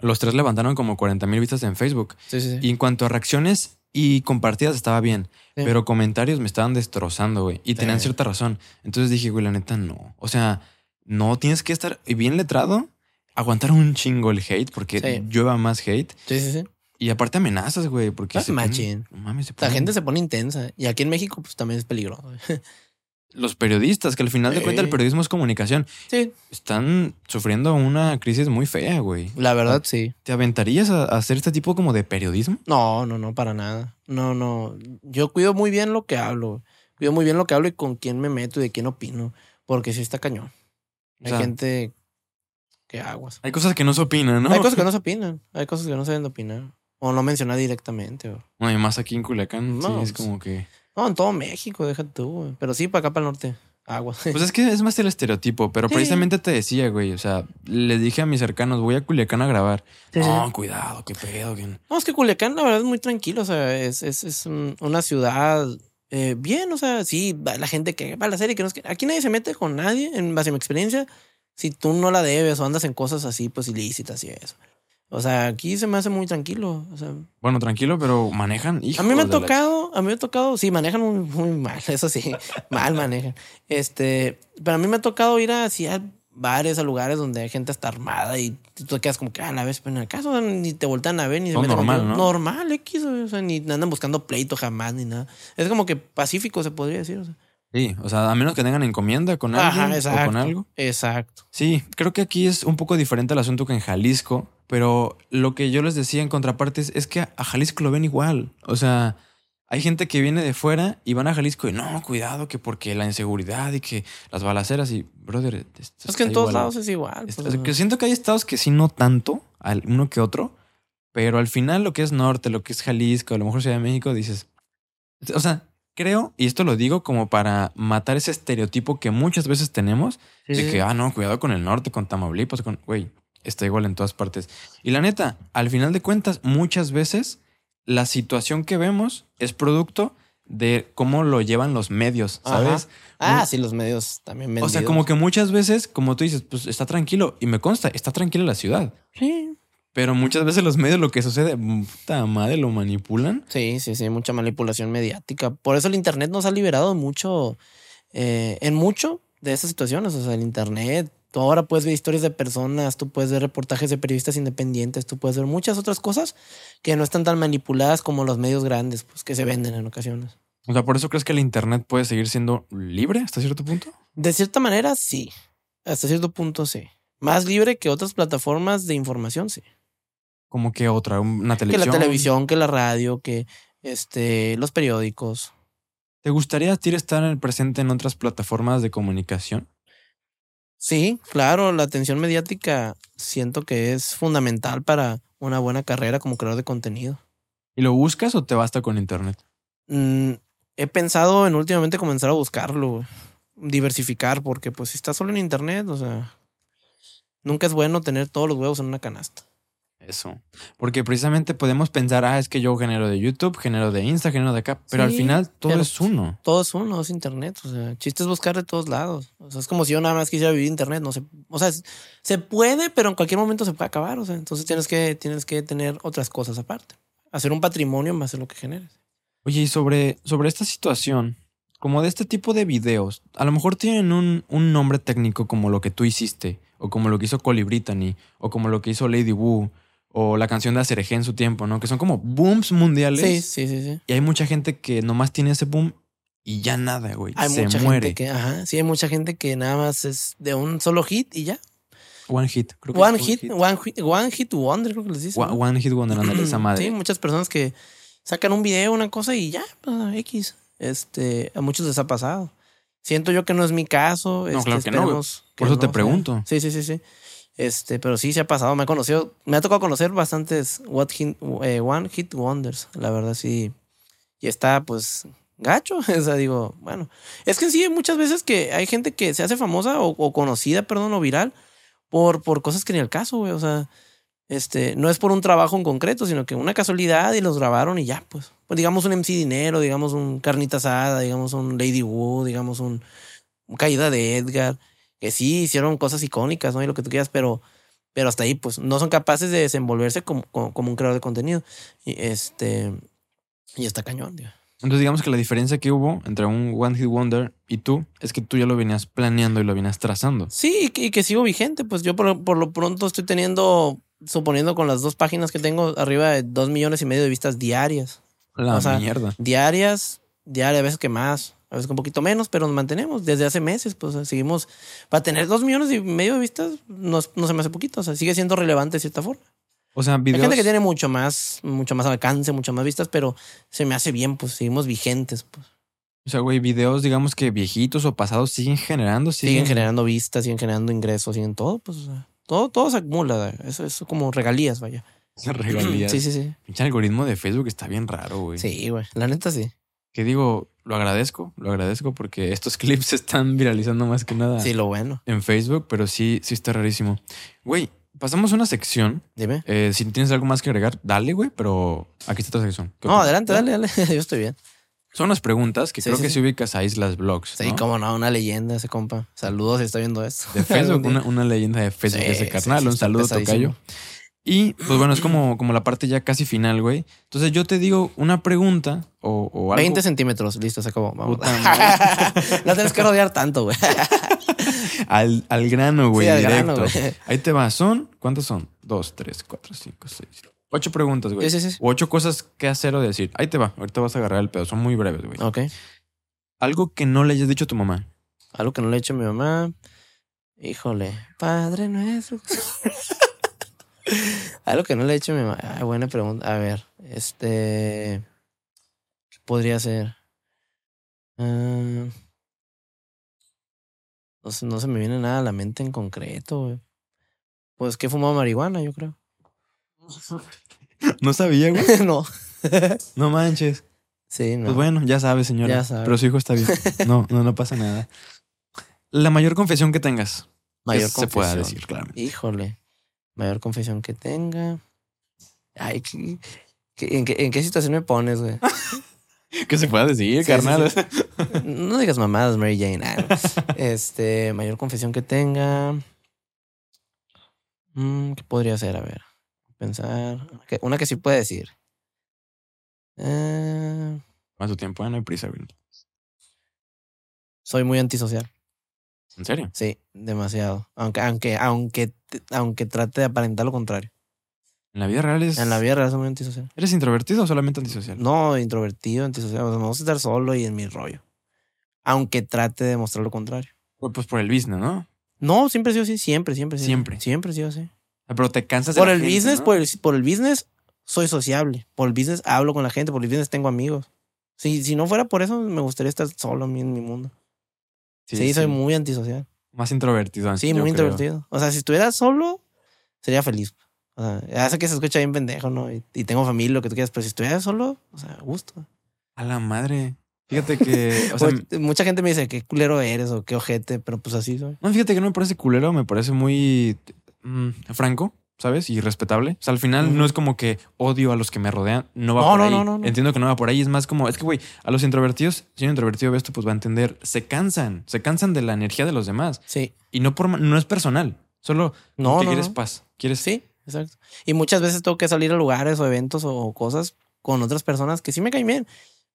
Los tres levantaron como 40 mil vistas en Facebook. Sí, sí, sí. Y en cuanto a reacciones y compartidas estaba bien. Sí. Pero comentarios me estaban destrozando, güey. Y tenían Sí. cierta razón. Entonces dije, güey, la neta no. O sea, no tienes que estar bien letrado, aguantar un chingo el hate, porque Sí. llueva más hate. Sí, sí, sí. Y aparte amenazas, güey, porque Ah, se ponen- no mames, se La ponen- gente se pone intensa. Y aquí en México, pues también es peligroso. Los periodistas, que al final de cuentas el periodismo es comunicación, Sí, están sufriendo una crisis muy fea, güey. la verdad, sí. ¿Te aventarías a hacer este tipo como de periodismo? No, no, no, para nada. No, no. Yo cuido muy bien lo que hablo. Cuido muy bien lo que hablo y con quién me meto y de quién opino. Porque sí está cañón. O Hay sea, gente que aguas. Hay cosas que no se opinan, ¿no? Hay cosas que no se opinan. Hay cosas que no se deben de opinar. O no mencionar directamente. o- No, y más aquí en Culiacán, No, sí, es pues- como que... No, en todo México, déjate tú, güey. Pero sí, para acá, para el norte. Aguas. Pues es que es más el estereotipo, pero Sí. precisamente te decía, güey, o sea, le dije a mis cercanos, voy a Culiacán a grabar. Sí. No, cuidado, qué pedo. que- No, es que Culiacán, la verdad, es muy tranquilo. O sea, es, es, es un- una ciudad eh, bien. O sea, sí, la gente que va a la serie, que no es que. Aquí nadie se mete con nadie, en base a mi experiencia. Si tú no la debes o andas en cosas así, pues ilícitas y eso. O sea, aquí se me hace muy tranquilo. O sea, Bueno, tranquilo, pero manejan, hijo a mí me ha la- tocado, a mí me ha tocado, sí, manejan muy, muy mal, eso sí, mal manejan. Este, pero a mí me ha tocado ir así a bares, a lugares donde hay gente hasta armada y tú te quedas como que, ah, la vez, pero en el caso o sea, ni te voltean a ver, ni se meten normal. ¿no? Normal, X, o sea, ni andan buscando pleito jamás, ni nada. Es como que pacífico, se podría decir. O sea. Sí, o sea, a menos que tengan encomienda con alguien Ajá, o con algo. Exacto. Sí, creo que aquí es un poco diferente el asunto que en Jalisco, pero lo que yo les decía en contrapartes es que a Jalisco lo ven igual. O sea, hay gente que viene de fuera y van a Jalisco y no, cuidado, que porque la inseguridad y que las balaceras y, brother, Es que en todos igual. lados es igual. Es- pues, es que siento que hay estados que sí no tanto, uno que otro, Pero al final lo que es norte, lo que es Jalisco, a lo mejor Ciudad de México, dices, o sea, creo, y esto lo digo como para matar ese estereotipo que muchas veces tenemos Sí, de sí, que, ah, no, cuidado con el norte, con Tamaulipas, con, güey, está igual en todas partes. Y la neta, al final de cuentas, muchas veces la situación que vemos es producto de cómo lo llevan los medios, ¿sabes? Ah, sí, los medios también O vendidos. sea, como que muchas veces, como tú dices, pues está tranquilo. Y me consta, está tranquila la ciudad. Sí, Pero muchas veces los medios lo que sucede, puta madre, lo manipulan. sí, sí, sí, mucha manipulación mediática. Por eso el Internet nos ha liberado mucho, eh, en mucho de esas situaciones. O sea, el Internet, tú ahora puedes ver historias de personas, tú puedes ver reportajes de periodistas independientes, tú puedes ver muchas otras cosas que no están tan manipuladas como los medios grandes, pues que se venden en ocasiones. O sea, ¿por eso crees que el Internet puede seguir siendo libre hasta cierto punto? De cierta manera, sí. Hasta cierto punto, sí. Más libre que otras plataformas de información, sí. Como que otra, una Que televisión. la televisión, que la radio, que este, los periódicos. ¿Te gustaría a ti estar en el presente en otras plataformas de comunicación? Sí, claro, la atención mediática siento que es fundamental para una buena carrera como creador de contenido. ¿Y lo buscas o te basta con Internet? Mm, he pensado en últimamente comenzar a buscarlo, diversificar, porque pues si estás solo en internet, o sea, nunca es bueno tener todos los huevos en una canasta. Eso. Porque precisamente podemos pensar, ah, es que yo genero de YouTube, genero de Insta, genero de acá. Pero al final todo es uno. Todo es uno, es internet, o sea, el chiste es buscar de todos lados. O sea, es como si yo nada más quisiera vivir internet, no sé, o sea, es- se puede, pero en cualquier momento se puede acabar, o sea, entonces tienes que tienes que tener otras cosas aparte. Hacer un patrimonio en base a lo que generes. Oye, y sobre, sobre esta situación, como de este tipo de videos, a lo mejor tienen un, un nombre técnico como lo que tú hiciste, o como lo que hizo Colly Brittany, o como lo que hizo Lady Wu, o la canción de Acerejé en su tiempo, ¿no? Que son como booms mundiales. Sí, sí, sí, sí. Y hay mucha gente que nomás tiene ese boom y ya nada, güey. Hay Se mucha muere. gente que, ajá, sí, hay mucha gente que nada más es de un solo hit y ya. One hit. Creo que One es hit, one hit, one hit wonder, creo que les dicen. One, ¿no? one hit wonder, ándale, esa madre. Sí, muchas personas que sacan un video, una cosa y ya, pues, X. Este, a muchos les ha pasado. Siento yo que no es mi caso. este, claro que no, Por eso te sea. pregunto. Sí, sí, sí, sí. Este, pero sí se ha pasado. Me ha conocido, me ha tocado conocer bastantes what hit- eh, One Hit Wonders. La verdad, sí. Y está, pues, gacho. O sea, digo, bueno. Es que sí, muchas veces que hay gente que se hace famosa o, o conocida, perdón, o viral por, por cosas que ni al caso, güey. O sea, este, no es por un trabajo en concreto, sino que una casualidad y los grabaron y ya, pues. Pues digamos un MC Dinero, digamos un Carnita Asada, digamos un Lady Wu, digamos un, un Caída de Edgar, que sí hicieron cosas icónicas, ¿no? Y lo que tú quieras, pero, pero hasta ahí, pues, no son capaces de desenvolverse como, como, como un creador de contenido. Y este, y está cañón, tío. Entonces, digamos que la diferencia que hubo entre un One Hit Wonder y tú es que tú ya lo venías planeando y lo venías trazando. Sí, y que, y que sigo vigente, pues yo por, por lo pronto estoy teniendo, suponiendo con las dos páginas que tengo, arriba de dos millones y medio de vistas diarias. La O sea, mierda. diarias, diarias, a veces que más, a veces un poquito menos, pero nos mantenemos desde hace meses, pues seguimos, para tener dos millones y medio de vistas, no, no se me hace poquito, o sea, sigue siendo relevante de cierta forma. O sea, Hay videos. gente que tiene mucho más, mucho más alcance, mucho más vistas, pero se me hace bien, pues seguimos vigentes, pues. O sea, güey, videos, digamos que viejitos o pasados siguen generando, siguen, Siguen generando vistas, siguen generando ingresos, siguen todo, pues, o sea, todo, todo se acumula, eso es como regalías, vaya. regalías. Sí, sí, sí. Pinche algoritmo de Facebook está bien raro, güey. Sí, güey, la neta sí. Que digo, lo agradezco, lo agradezco porque estos clips se están viralizando más que nada Sí, lo bueno. en Facebook, pero sí, sí está rarísimo. Güey, pasamos a una sección. Dime. Eh, si tienes algo más que agregar, dale, güey, pero aquí está otra sección. ¿Qué No, opinas? adelante, dale, dale. Yo estoy bien. Son unas preguntas que Sí, creo sí, que sí. si ubicas a Islas Blogs. Sí, ¿no? cómo no, una leyenda ese compa. Saludos si está viendo esto. De Facebook, una, una leyenda de Facebook ese carnal. Un saludo. Tocayo. Y pues bueno, es como, como la parte ya casi final, güey. Entonces yo te digo una pregunta o, o algo. 20 centímetros, listo, se acabó. Vamos. Puta no tienes que rodear tanto, güey. al, al grano, güey, Sí, al directo. grano, güey. Ahí te va. Son, ¿cuántos son? Dos, tres, cuatro, cinco, seis. Ocho preguntas, güey. Sí, sí, sí. O ocho cosas que hacer o decir. Ahí te va. Ahorita vas a agarrar el pedo. Son muy breves, güey. Ok. Algo que no le hayas dicho a tu mamá. Algo que no le he hecho a mi mamá. Híjole. Padre nuestro. Algo que no le he hecho a mi mamá. Ay, buena pregunta. A ver, este. ¿Qué podría ser? Ah, no, sé, no se me viene nada a la mente en concreto, güey. Pues que he fumado marihuana, yo creo. No sabía, güey. no. No manches. Sí, no. Pues bueno, ya sabes, señora. Ya sabe. Pero su hijo está bien. No, no, no pasa nada. La mayor confesión que tengas. Mayor que se pueda confesión. decir, claro. Híjole. Mayor confesión que tenga. Ay, ¿qué- qué- en, qué, ¿en qué situación me pones, güey? Que se pueda decir, Sí, carnal. sí, No digas mamadas, Mary Jane. Ah, no. Este, mayor confesión que tenga. Mm, ¿Qué podría ser? A ver. Pensar. Una que sí puede decir. Eh, Más tu tiempo, eh, no hay prisa, güey. soy muy antisocial. ¿En serio? Sí, demasiado. Aunque, aunque, aunque, aunque trate de aparentar lo contrario. En la vida real es. En la vida real soy muy antisocial. ¿Eres introvertido o solamente antisocial? No, introvertido, antisocial. O sea, me gusta estar solo y en mi rollo. Aunque trate de mostrar lo contrario. Pues pues por el business, ¿no? No, siempre he sido así. Siempre, siempre. Siempre. Siempre he sido así. Ah, Pero te cansas de Por la el gente, business, ¿no? por, el, por el business, soy sociable. Por el business hablo con la gente. Por el business tengo amigos. Si, si no fuera por eso, me gustaría estar solo a mí en mi mundo. Sí, soy muy antisocial. Más introvertido. Sí, muy creo. introvertido. O sea, si estuviera solo, sería feliz. O sea, sé que se escucha bien pendejo, ¿no? Y, y tengo familia, lo que tú quieras, pero si estuviera solo, o sea, gusto. A la madre. Fíjate que. O sea, mucha gente me dice qué culero eres o qué ojete, pero pues así soy. no, fíjate que no me parece culero, me parece muy mm, franco, ¿sabes? Y respetable. O sea, al final no es como que odio a los que me rodean. No va No, por no, ahí. no, no, no. Entiendo que no va por ahí. Es más como, es que, güey, a los introvertidos, si un introvertido ve esto, pues va a entender. Se cansan. Se cansan de la energía de los demás. Sí. Y no por no es personal. Solo No, que quieres paz. Quieres. Sí, exacto. Y muchas veces tengo que salir a lugares o eventos o cosas con otras personas que sí me caen bien,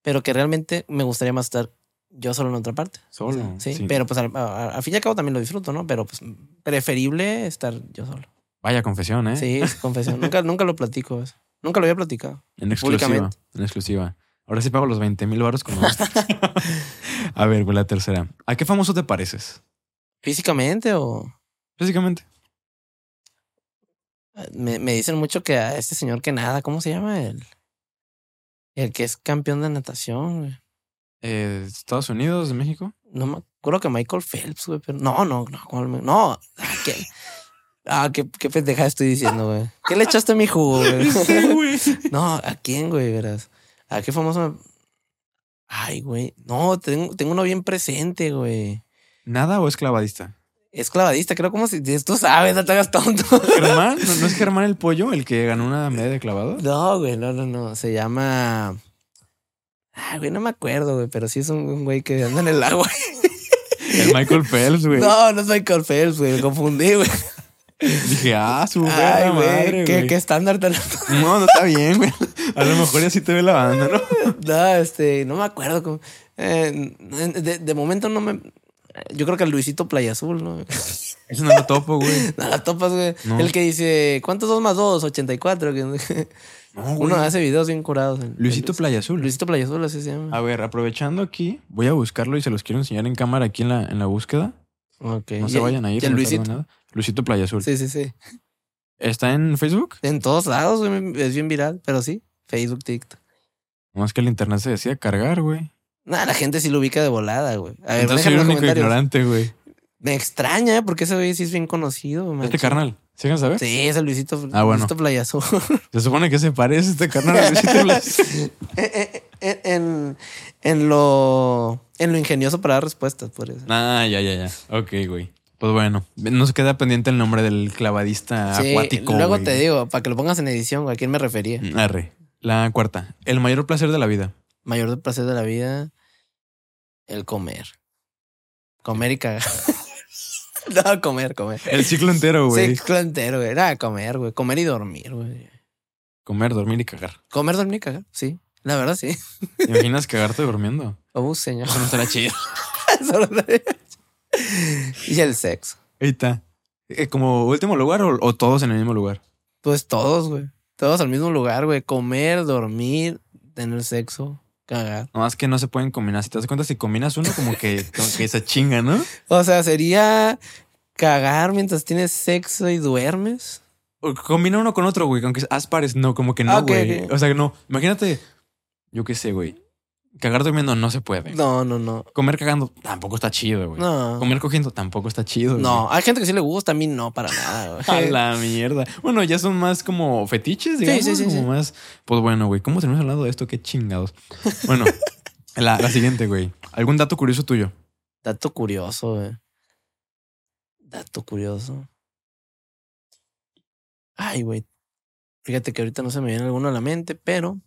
pero que realmente me gustaría más estar yo solo en otra parte. Solo. Sí, sí. pero pues al, a- al fin y al cabo también lo disfruto, ¿no? Pero pues preferible estar yo solo. Vaya confesión, ¿eh? Sí, es confesión. nunca, nunca lo platico eso. Nunca lo había platicado. En exclusiva. En exclusiva. Ahora sí pago los 20 mil baros con A ver, güey, la tercera. ¿A qué famoso te pareces? Físicamente o... Físicamente. Me, me dicen mucho que a este señor que nada, ¿cómo se llama? El, el que es campeón de natación, güey. Eh, Estados Unidos, México. No me acuerdo que Michael Phelps, güey, pero no, no, no, ¿cuál me- no. ¿qué, ah, qué, qué pendeja estoy diciendo, güey. ¿Qué le echaste a mi jugo, güey? güey. no, ¿a quién, güey, verás? ¿A qué famoso me... Ay, güey. No, tengo, tengo uno bien presente, güey. ¿Nada o es clavadista? Es clavadista, creo como si tú sabes, no te hagas tonto. ¿Germán? ¿No, no es Germán el pollo el que ganó una medalla de clavado? No, güey, no, no, no. Se llama. Ay, güey, no me acuerdo, güey, pero sí es un, un güey que anda en el agua. El Michael Phelps, güey. No, no es Michael Phelps, güey, me confundí, güey. Dije, ah, su Ay, güey, madre, ¿qué, estándar tan. No, no está bien, güey. A lo mejor ya sí te ve la banda, ¿no? No, este, no me acuerdo. cómo- eh, de, de momento no me. Yo creo que el Luisito Playa Azul, ¿no? Eso no lo topo, güey. No la topas, güey. No. El que dice, ¿cuántos dos más dos? 84. Que No, uno hace videos bien curados. el- Luisito el- Playa Azul. Luisito Playa Azul, así se llama. A ver, aprovechando aquí, voy a buscarlo y se los quiero enseñar en cámara aquí en la, en la búsqueda. Ok. No se vayan a ir. no Luisito. nada. Luisito Playa Azul. Sí, sí, sí. ¿Está en Facebook? En todos lados, güey, es bien viral, pero sí. Facebook, TikTok. Es que el internet se decía cargar, güey. Nada, la gente sí lo ubica de volada, güey. A ver, Entonces soy el único ignorante, güey. Me extraña, ¿eh? porque ese güey sí es bien conocido. Este machín. carnal. ¿Siguen saber? Sí, es el Luisito, Ah, bueno. Luisito Playa Azul. Se supone que se parece este carnal a Luisito Playa Azul. en, en, en lo, en lo ingenioso para dar respuestas, por eso. Ah, ya, ya, ya. Ok, güey. Pues bueno, nos queda pendiente el nombre del clavadista Sí, acuático. luego güey. te digo, para que lo pongas en edición, ¿a quién me refería? Arre. La cuarta. El mayor placer de la vida. Mayor placer de la vida, el comer. Comer y cagar. no, comer, comer. El ciclo entero, güey. Ciclo entero, güey. Era comer, güey. Comer y dormir, güey. Comer, dormir y cagar. Comer, dormir y cagar. Sí, la verdad sí. ¿Te imaginas cagarte durmiendo? Oh, señor. Eso no será chido. Solo- y el sexo. Ahí está. Eh, ¿Como último lugar o, o todos en el mismo lugar? Pues todos, güey. Todos al mismo lugar, güey. Comer, dormir, tener sexo, cagar. No, es que no se pueden combinar. Si te das cuenta, si combinas uno, como que, como que se chinga, ¿no? O sea, sería cagar mientras tienes sexo y duermes. O combina uno con otro, güey. Aunque haz pares, no, como que no, Ah, güey. O sea, no. Imagínate, yo qué sé, güey. Cagar durmiendo no se puede. No, no, no. Comer cagando tampoco está chido, güey. No. Comer cogiendo tampoco está chido. No, hay gente que sí le gusta, a mí no, para nada, güey. A la mierda. Bueno, ya son más como fetiches, digamos. sí, sí, como sí. más. Pues bueno, güey. ¿Cómo tenemos hablando de esto? Qué chingados. Bueno, la, la siguiente, güey. ¿Algún dato curioso tuyo? Dato curioso, güey. Dato curioso. Ay, güey. Fíjate que ahorita no se me viene alguno a la mente, pero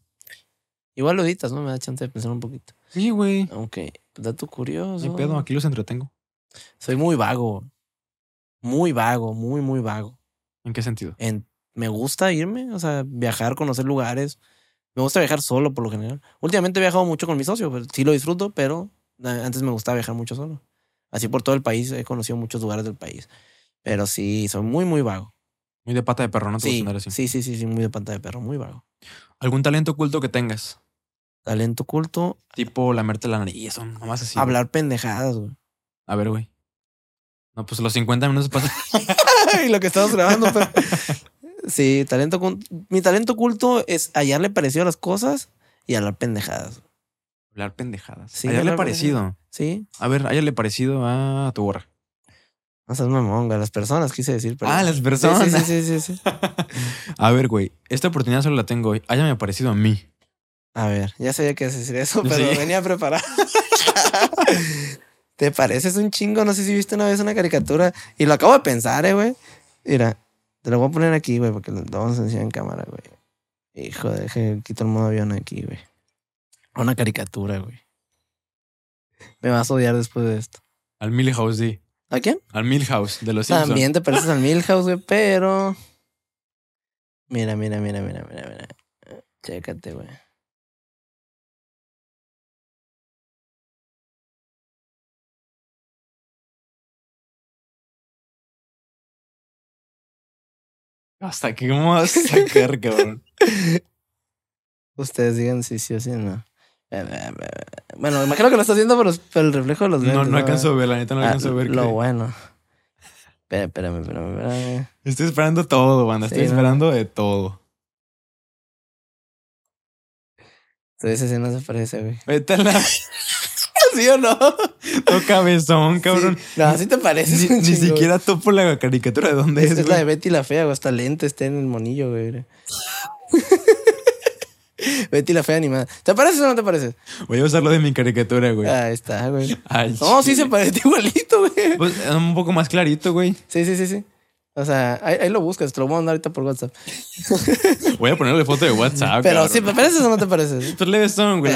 igual lo editas, ¿no? Me da chance de pensar un poquito. Sí, güey. Ok, dato curioso. Hay pedo, aquí los entretengo. Soy muy vago. Muy vago, muy, muy vago. ¿En qué sentido? En, me gusta irme, o sea, viajar, conocer lugares. Me gusta viajar solo por lo general. Últimamente he viajado mucho con mi socio, pues, sí lo disfruto, pero antes me gustaba viajar mucho solo. Así por todo el país, he conocido muchos lugares del país. Pero sí, soy muy, muy vago. Muy de pata de perro, ¿no? Te Sí, así. sí, sí, sí, sí, muy de panta de perro, muy vago. ¿Algún talento oculto que tengas? Talento oculto, Tipo lamerte la nariz, son nomás así. güey. hablar pendejadas, güey. A ver, güey. No, pues los 50 minutos pasan. y lo que estamos grabando, pero... Sí, talento ocul- mi talento oculto es hallarle parecido a las cosas y hablar pendejadas. Hablar pendejadas. Sí, Hallarle hablar parecido. Sí, A ver, hayale parecido a tu gorra. no seas mamón, güey, a las personas quise decir. Pero... Ah, las Sí, personas. Sí, sí, sí, sí, sí. A ver, güey. Esta oportunidad solo la tengo hoy. Háyame parecido a mí. A ver, ya sabía que decir eso, pero Sí. venía preparado. ¿Te pareces un chingo? No sé si viste una vez una caricatura y lo acabo de pensar, eh, güey. Mira, te lo voy a poner aquí, güey, porque lo vamos a enseñar en cámara, güey. Hijo, deje, quito el modo avión aquí, güey. Una caricatura, güey. Me vas a odiar después de esto. Al Milhouse, sí. ¿A quién? Al Milhouse de los Simpsons. También te pareces al Milhouse, güey, pero. Mira, mira, mira, mira, mira, mira. Chécate, güey. Hasta que cómo vas a sacar, cabrón. Ustedes digan si sí o si no. Bueno, imagino que lo está haciendo por, los- por el reflejo de los No, lentes. no alcanzo a ver, la neta no Ah, alcanzo a ver. Lo que- bueno. Espérame, espérame, espérame. Estoy esperando todo, banda. Estoy Sí, no. esperando de todo. Entonces ese no se parece, güey. Vete a la... ¿Sí o no? todo cabezón, cabrón. Sí. No, sí te pareces. Ni, ni siquiera topo la caricatura de dónde es, Es la de. Betty la Fea, güey. Hasta lente está en el monillo, güey. Betty la Fea animada. ¿Te pareces o no te pareces? Voy a usar lo de mi caricatura, güey. Ahí está, güey. Ay, No, sí se parece igualito, güey. Pues es un poco más clarito, güey. Sí, sí, sí, sí. O sea, ahí, ahí lo buscas, te lo voy a mandar ahorita por WhatsApp. Voy a ponerle foto de WhatsApp. Pero sí, ¿te pareces o no te pareces? Pues leves son, güey.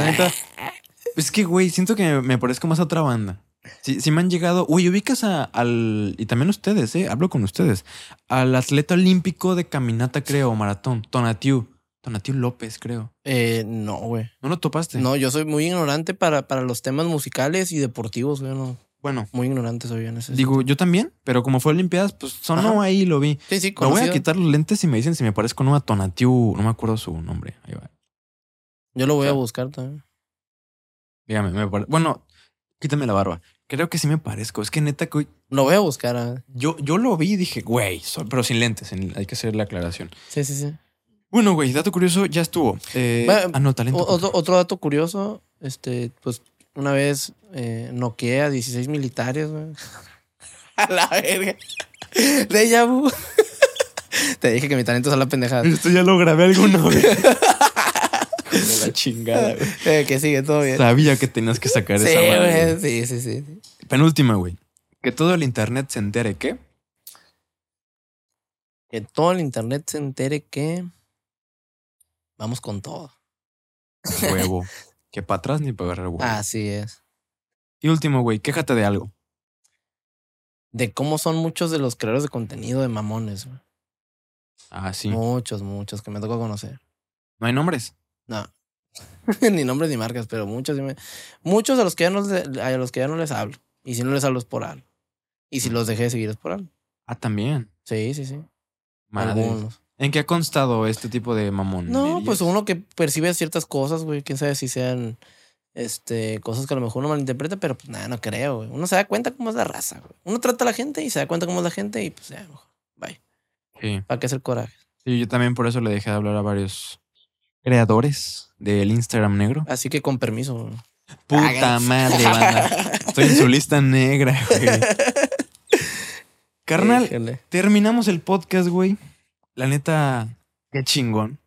Es que, güey, siento que me parezco más a otra banda. Sí, sí me han llegado. Güey, ubicas a- al. Y también ustedes, ¿eh? Hablo con ustedes. Al atleta olímpico de caminata, creo, o maratón. Tonatiu. Tonatiu López, creo. Eh, no, güey. ¿No lo topaste? No, yo soy muy ignorante para, para los temas musicales y deportivos, güey. No, Bueno, muy ignorante soy en ese digo, yo también, pero como fue Olimpiadas, pues sonó Ajá. ahí, lo vi. Sí, sí, Me voy a conocido. quitar los lentes y me dicen si me parezco no a Tonatiu. No me acuerdo su nombre. Ahí va. Yo lo voy O sea, a buscar también. Dígame, me pare- Bueno, quítame la barba. Creo que sí me parezco. Es que neta, que Lo voy a buscar. ah. yo, yo lo vi y dije, güey, so- pero sin lentes. hay que hacer la aclaración. Sí, sí, sí. Bueno, güey, dato curioso, ya estuvo. Eh, ah, no, talento. Otro dato curioso, este, pues una vez eh, noqueé a 16 militares, güey. A la verga. De vu. Te dije que mi talento es a la pendejada. Esto ya lo grabé alguna vez. de la chingada, güey. Eh, que sigue todo bien. Sabía que tenías que sacar Sí, esa madre. güey. Sí, sí, sí. sí. Penúltima, güey. Que todo el internet se entere que. Que todo el internet se entere que vamos con todo. Huevo. que para atrás ni para agarrar huevo. Así es. Y último, güey, quéjate de algo. De cómo son muchos de los creadores de contenido de mamones. güey. Ah, sí. Muchos, muchos que me tocó conocer. No hay nombres. No. ni nombres ni marcas, pero muchos. Muchos a los que ya no, a los que ya no les hablo. Y si no les hablo es por algo. Y si los dejé de seguir es por algo. Ah, también. Sí, sí, sí. Madres. Algunos. ¿En qué ha constado este tipo de mamón? No, pues uno que percibe ciertas cosas, güey. Quién sabe si sean este, cosas que a lo mejor uno malinterpreta, pero pues nada, no creo, güey. Uno se da cuenta cómo es la raza, güey. Uno trata a la gente y se da cuenta cómo es la gente y pues ya, mejor. Bye. Sí. ¿Para qué hacer coraje? Sí, yo también por eso le dejé de hablar a varios creadores del Instagram negro. Así que con permiso. Puta madre, banda. Estoy en su lista negra, güey. Carnal, terminamos el podcast, güey. La neta, qué chingón.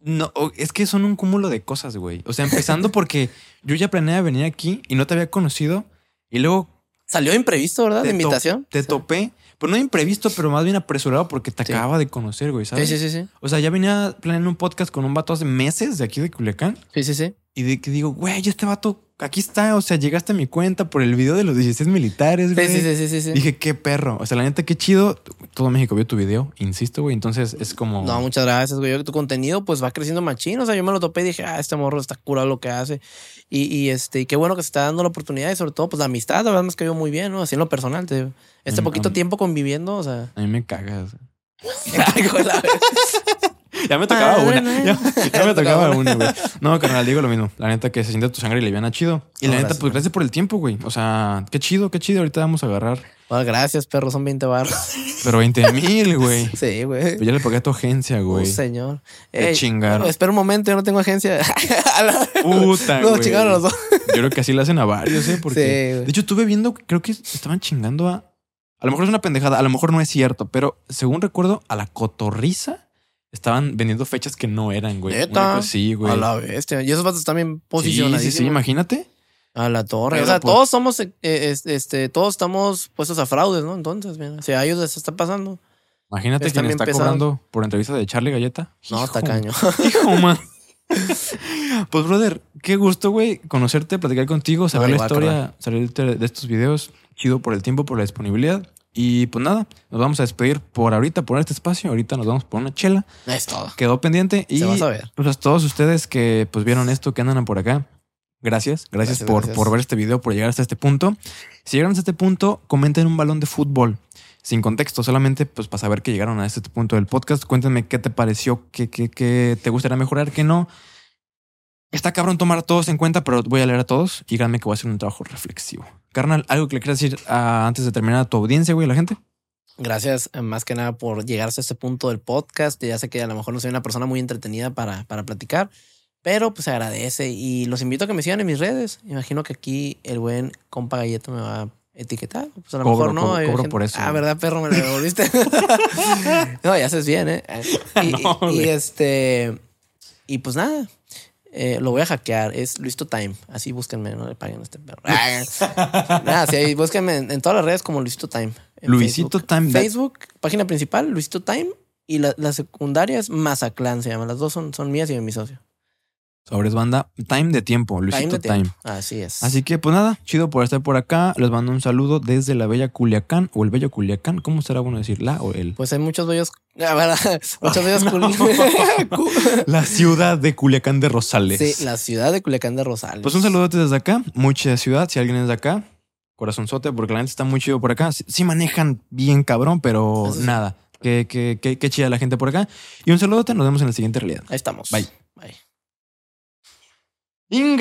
No, es que son un cúmulo de cosas, güey. O sea, empezando porque yo ya planeaba venir aquí y no te había conocido. Y luego Salió imprevisto, ¿verdad? La invitación. te Sí. topé. Pues no imprevisto, pero más bien apresurado porque te Sí. acababa de conocer, güey, ¿sabes? Sí, sí, sí, sí. O sea, ya venía planeando un podcast con un vato hace meses de aquí de Culiacán. Sí, sí, sí. Y de que digo, güey, este vato aquí está. O sea, llegaste a mi cuenta por el video de los 16 militares, güey. sí, sí, sí, sí. Dije, qué perro. O sea, la neta, qué chido. Todo México vio tu video, insisto, güey. Entonces es como. No, muchas gracias, güey. Yo que tu contenido pues va creciendo machín. O sea, yo me lo topé y dije, ah, este morro está curado lo que hace. Y, y este, y qué bueno que se está dando la oportunidad y sobre todo, pues la amistad, la verdad me cayó muy bien, ¿no? Así en lo personal, te digo. Este Mm, poquito tiempo conviviendo, o sea. A mí me cagas. De la- Ya me tocaba Ah, una. Ya, ya me tocaba una, güey. No, carnal, digo lo mismo. La neta que se siente tu sangre y liviana chido. Y la No, neta, gracias, pues gracias por el tiempo, güey. O sea, qué chido, qué chido. Ahorita vamos a agarrar. Bueno, gracias, perro, son 20 barros. Pero 20 mil, güey. Sí, güey. Pues ya le pagué a tu agencia, Oh, güey. señor. Qué Ey, chingaron. Espera un momento, yo no tengo agencia. La- Puta, No, güey. chingaron los dos. Yo creo que así le hacen a varios, ¿eh? Porque. Sí, güey. de hecho, estuve viendo, creo que estaban chingando a. A lo mejor es una pendejada, a lo mejor no es cierto, pero según recuerdo, a la cotorriza estaban vendiendo fechas que no eran, güey. ¿Neta? Sí, güey. A la bestia. Y esos vatos están bien Sí, posicionados. sí, sí, imagínate. A la torre. Pero, o sea, pues- todos somos, eh, es- este, todos estamos puestos a fraudes, ¿no? Entonces, mira, si a ellos les está pasando. Imagínate bien está pesados. cobrando por entrevista de Charlie Galleta. No, está Hijo, man. Pues, brother, qué gusto, güey, conocerte, platicar contigo, saber No, la historia, salirte de estos videos. Chido por el tiempo, por la disponibilidad. Y pues nada, nos vamos a despedir por ahorita, por este espacio. Ahorita nos vamos por una chela. Es todo. Quedó pendiente. Y Se va a saber. pues todos ustedes que pues vieron esto, que andan por acá. Gracias, gracias, Gracias, por, gracias. por ver este video, por llegar hasta este punto. Si llegaron hasta este punto, comenten un balón de fútbol. Sin contexto, solamente pues para saber que llegaron a este punto del podcast. Cuéntenme qué te pareció, qué, qué, qué te gustaría mejorar, qué no. Está cabrón tomar a todos en cuenta, pero voy a leer a todos y créanme que voy a hacer un trabajo reflexivo. Carnal, algo que le quieras decir ah, antes de terminar a tu audiencia, güey, a la gente. Gracias eh, más que nada por llegar hasta este punto del podcast. Ya sé que a lo mejor no soy una persona muy entretenida para, para platicar, pero pues se agradece y los invito a que me sigan en mis redes. Imagino que aquí el buen compa Galleto me va a etiquetar. Pues a lo Cobro, mejor no. cobro, cobro por eso, Ah. ¿verdad, perro? Me lo devolviste. no, ya haces bien, ¿eh? Y, No, y- y güey. este. Y pues nada. Eh, lo voy a hackear, es Luisto Time. Así búsquenme, no le paguen a este perro. Nada, sí, ahí búsquenme en, en todas las redes como Luisito Time. Luisito Facebook. Time, Facebook, página principal, Luisito Time. Y la, la secundaria es Mazaclan, se llama. Las dos son, son mías y de mi socio. Sobres banda, time de tiempo, Luisito de Time. tiempo. Así es. Así que pues nada, chido por estar por acá. Les mando un saludo desde la bella Culiacán o el bello Culiacán. ¿Cómo será bueno decir la o el? Pues hay muchos bellos. Muchos bellos. cul- cu- La ciudad de Culiacán de Rosales. sí, la ciudad de Culiacán de Rosales. Pues un saludote desde acá, mucha ciudad. Si alguien es de acá, corazonzote, porque la gente está muy chido por acá. Sí, manejan bien cabrón, pero Eso sí. nada. Qué, qué, qué, qué chida la gente por acá. Y un saludote, nos vemos en la siguiente realidad. Ahí estamos. Bye. Bye. Inga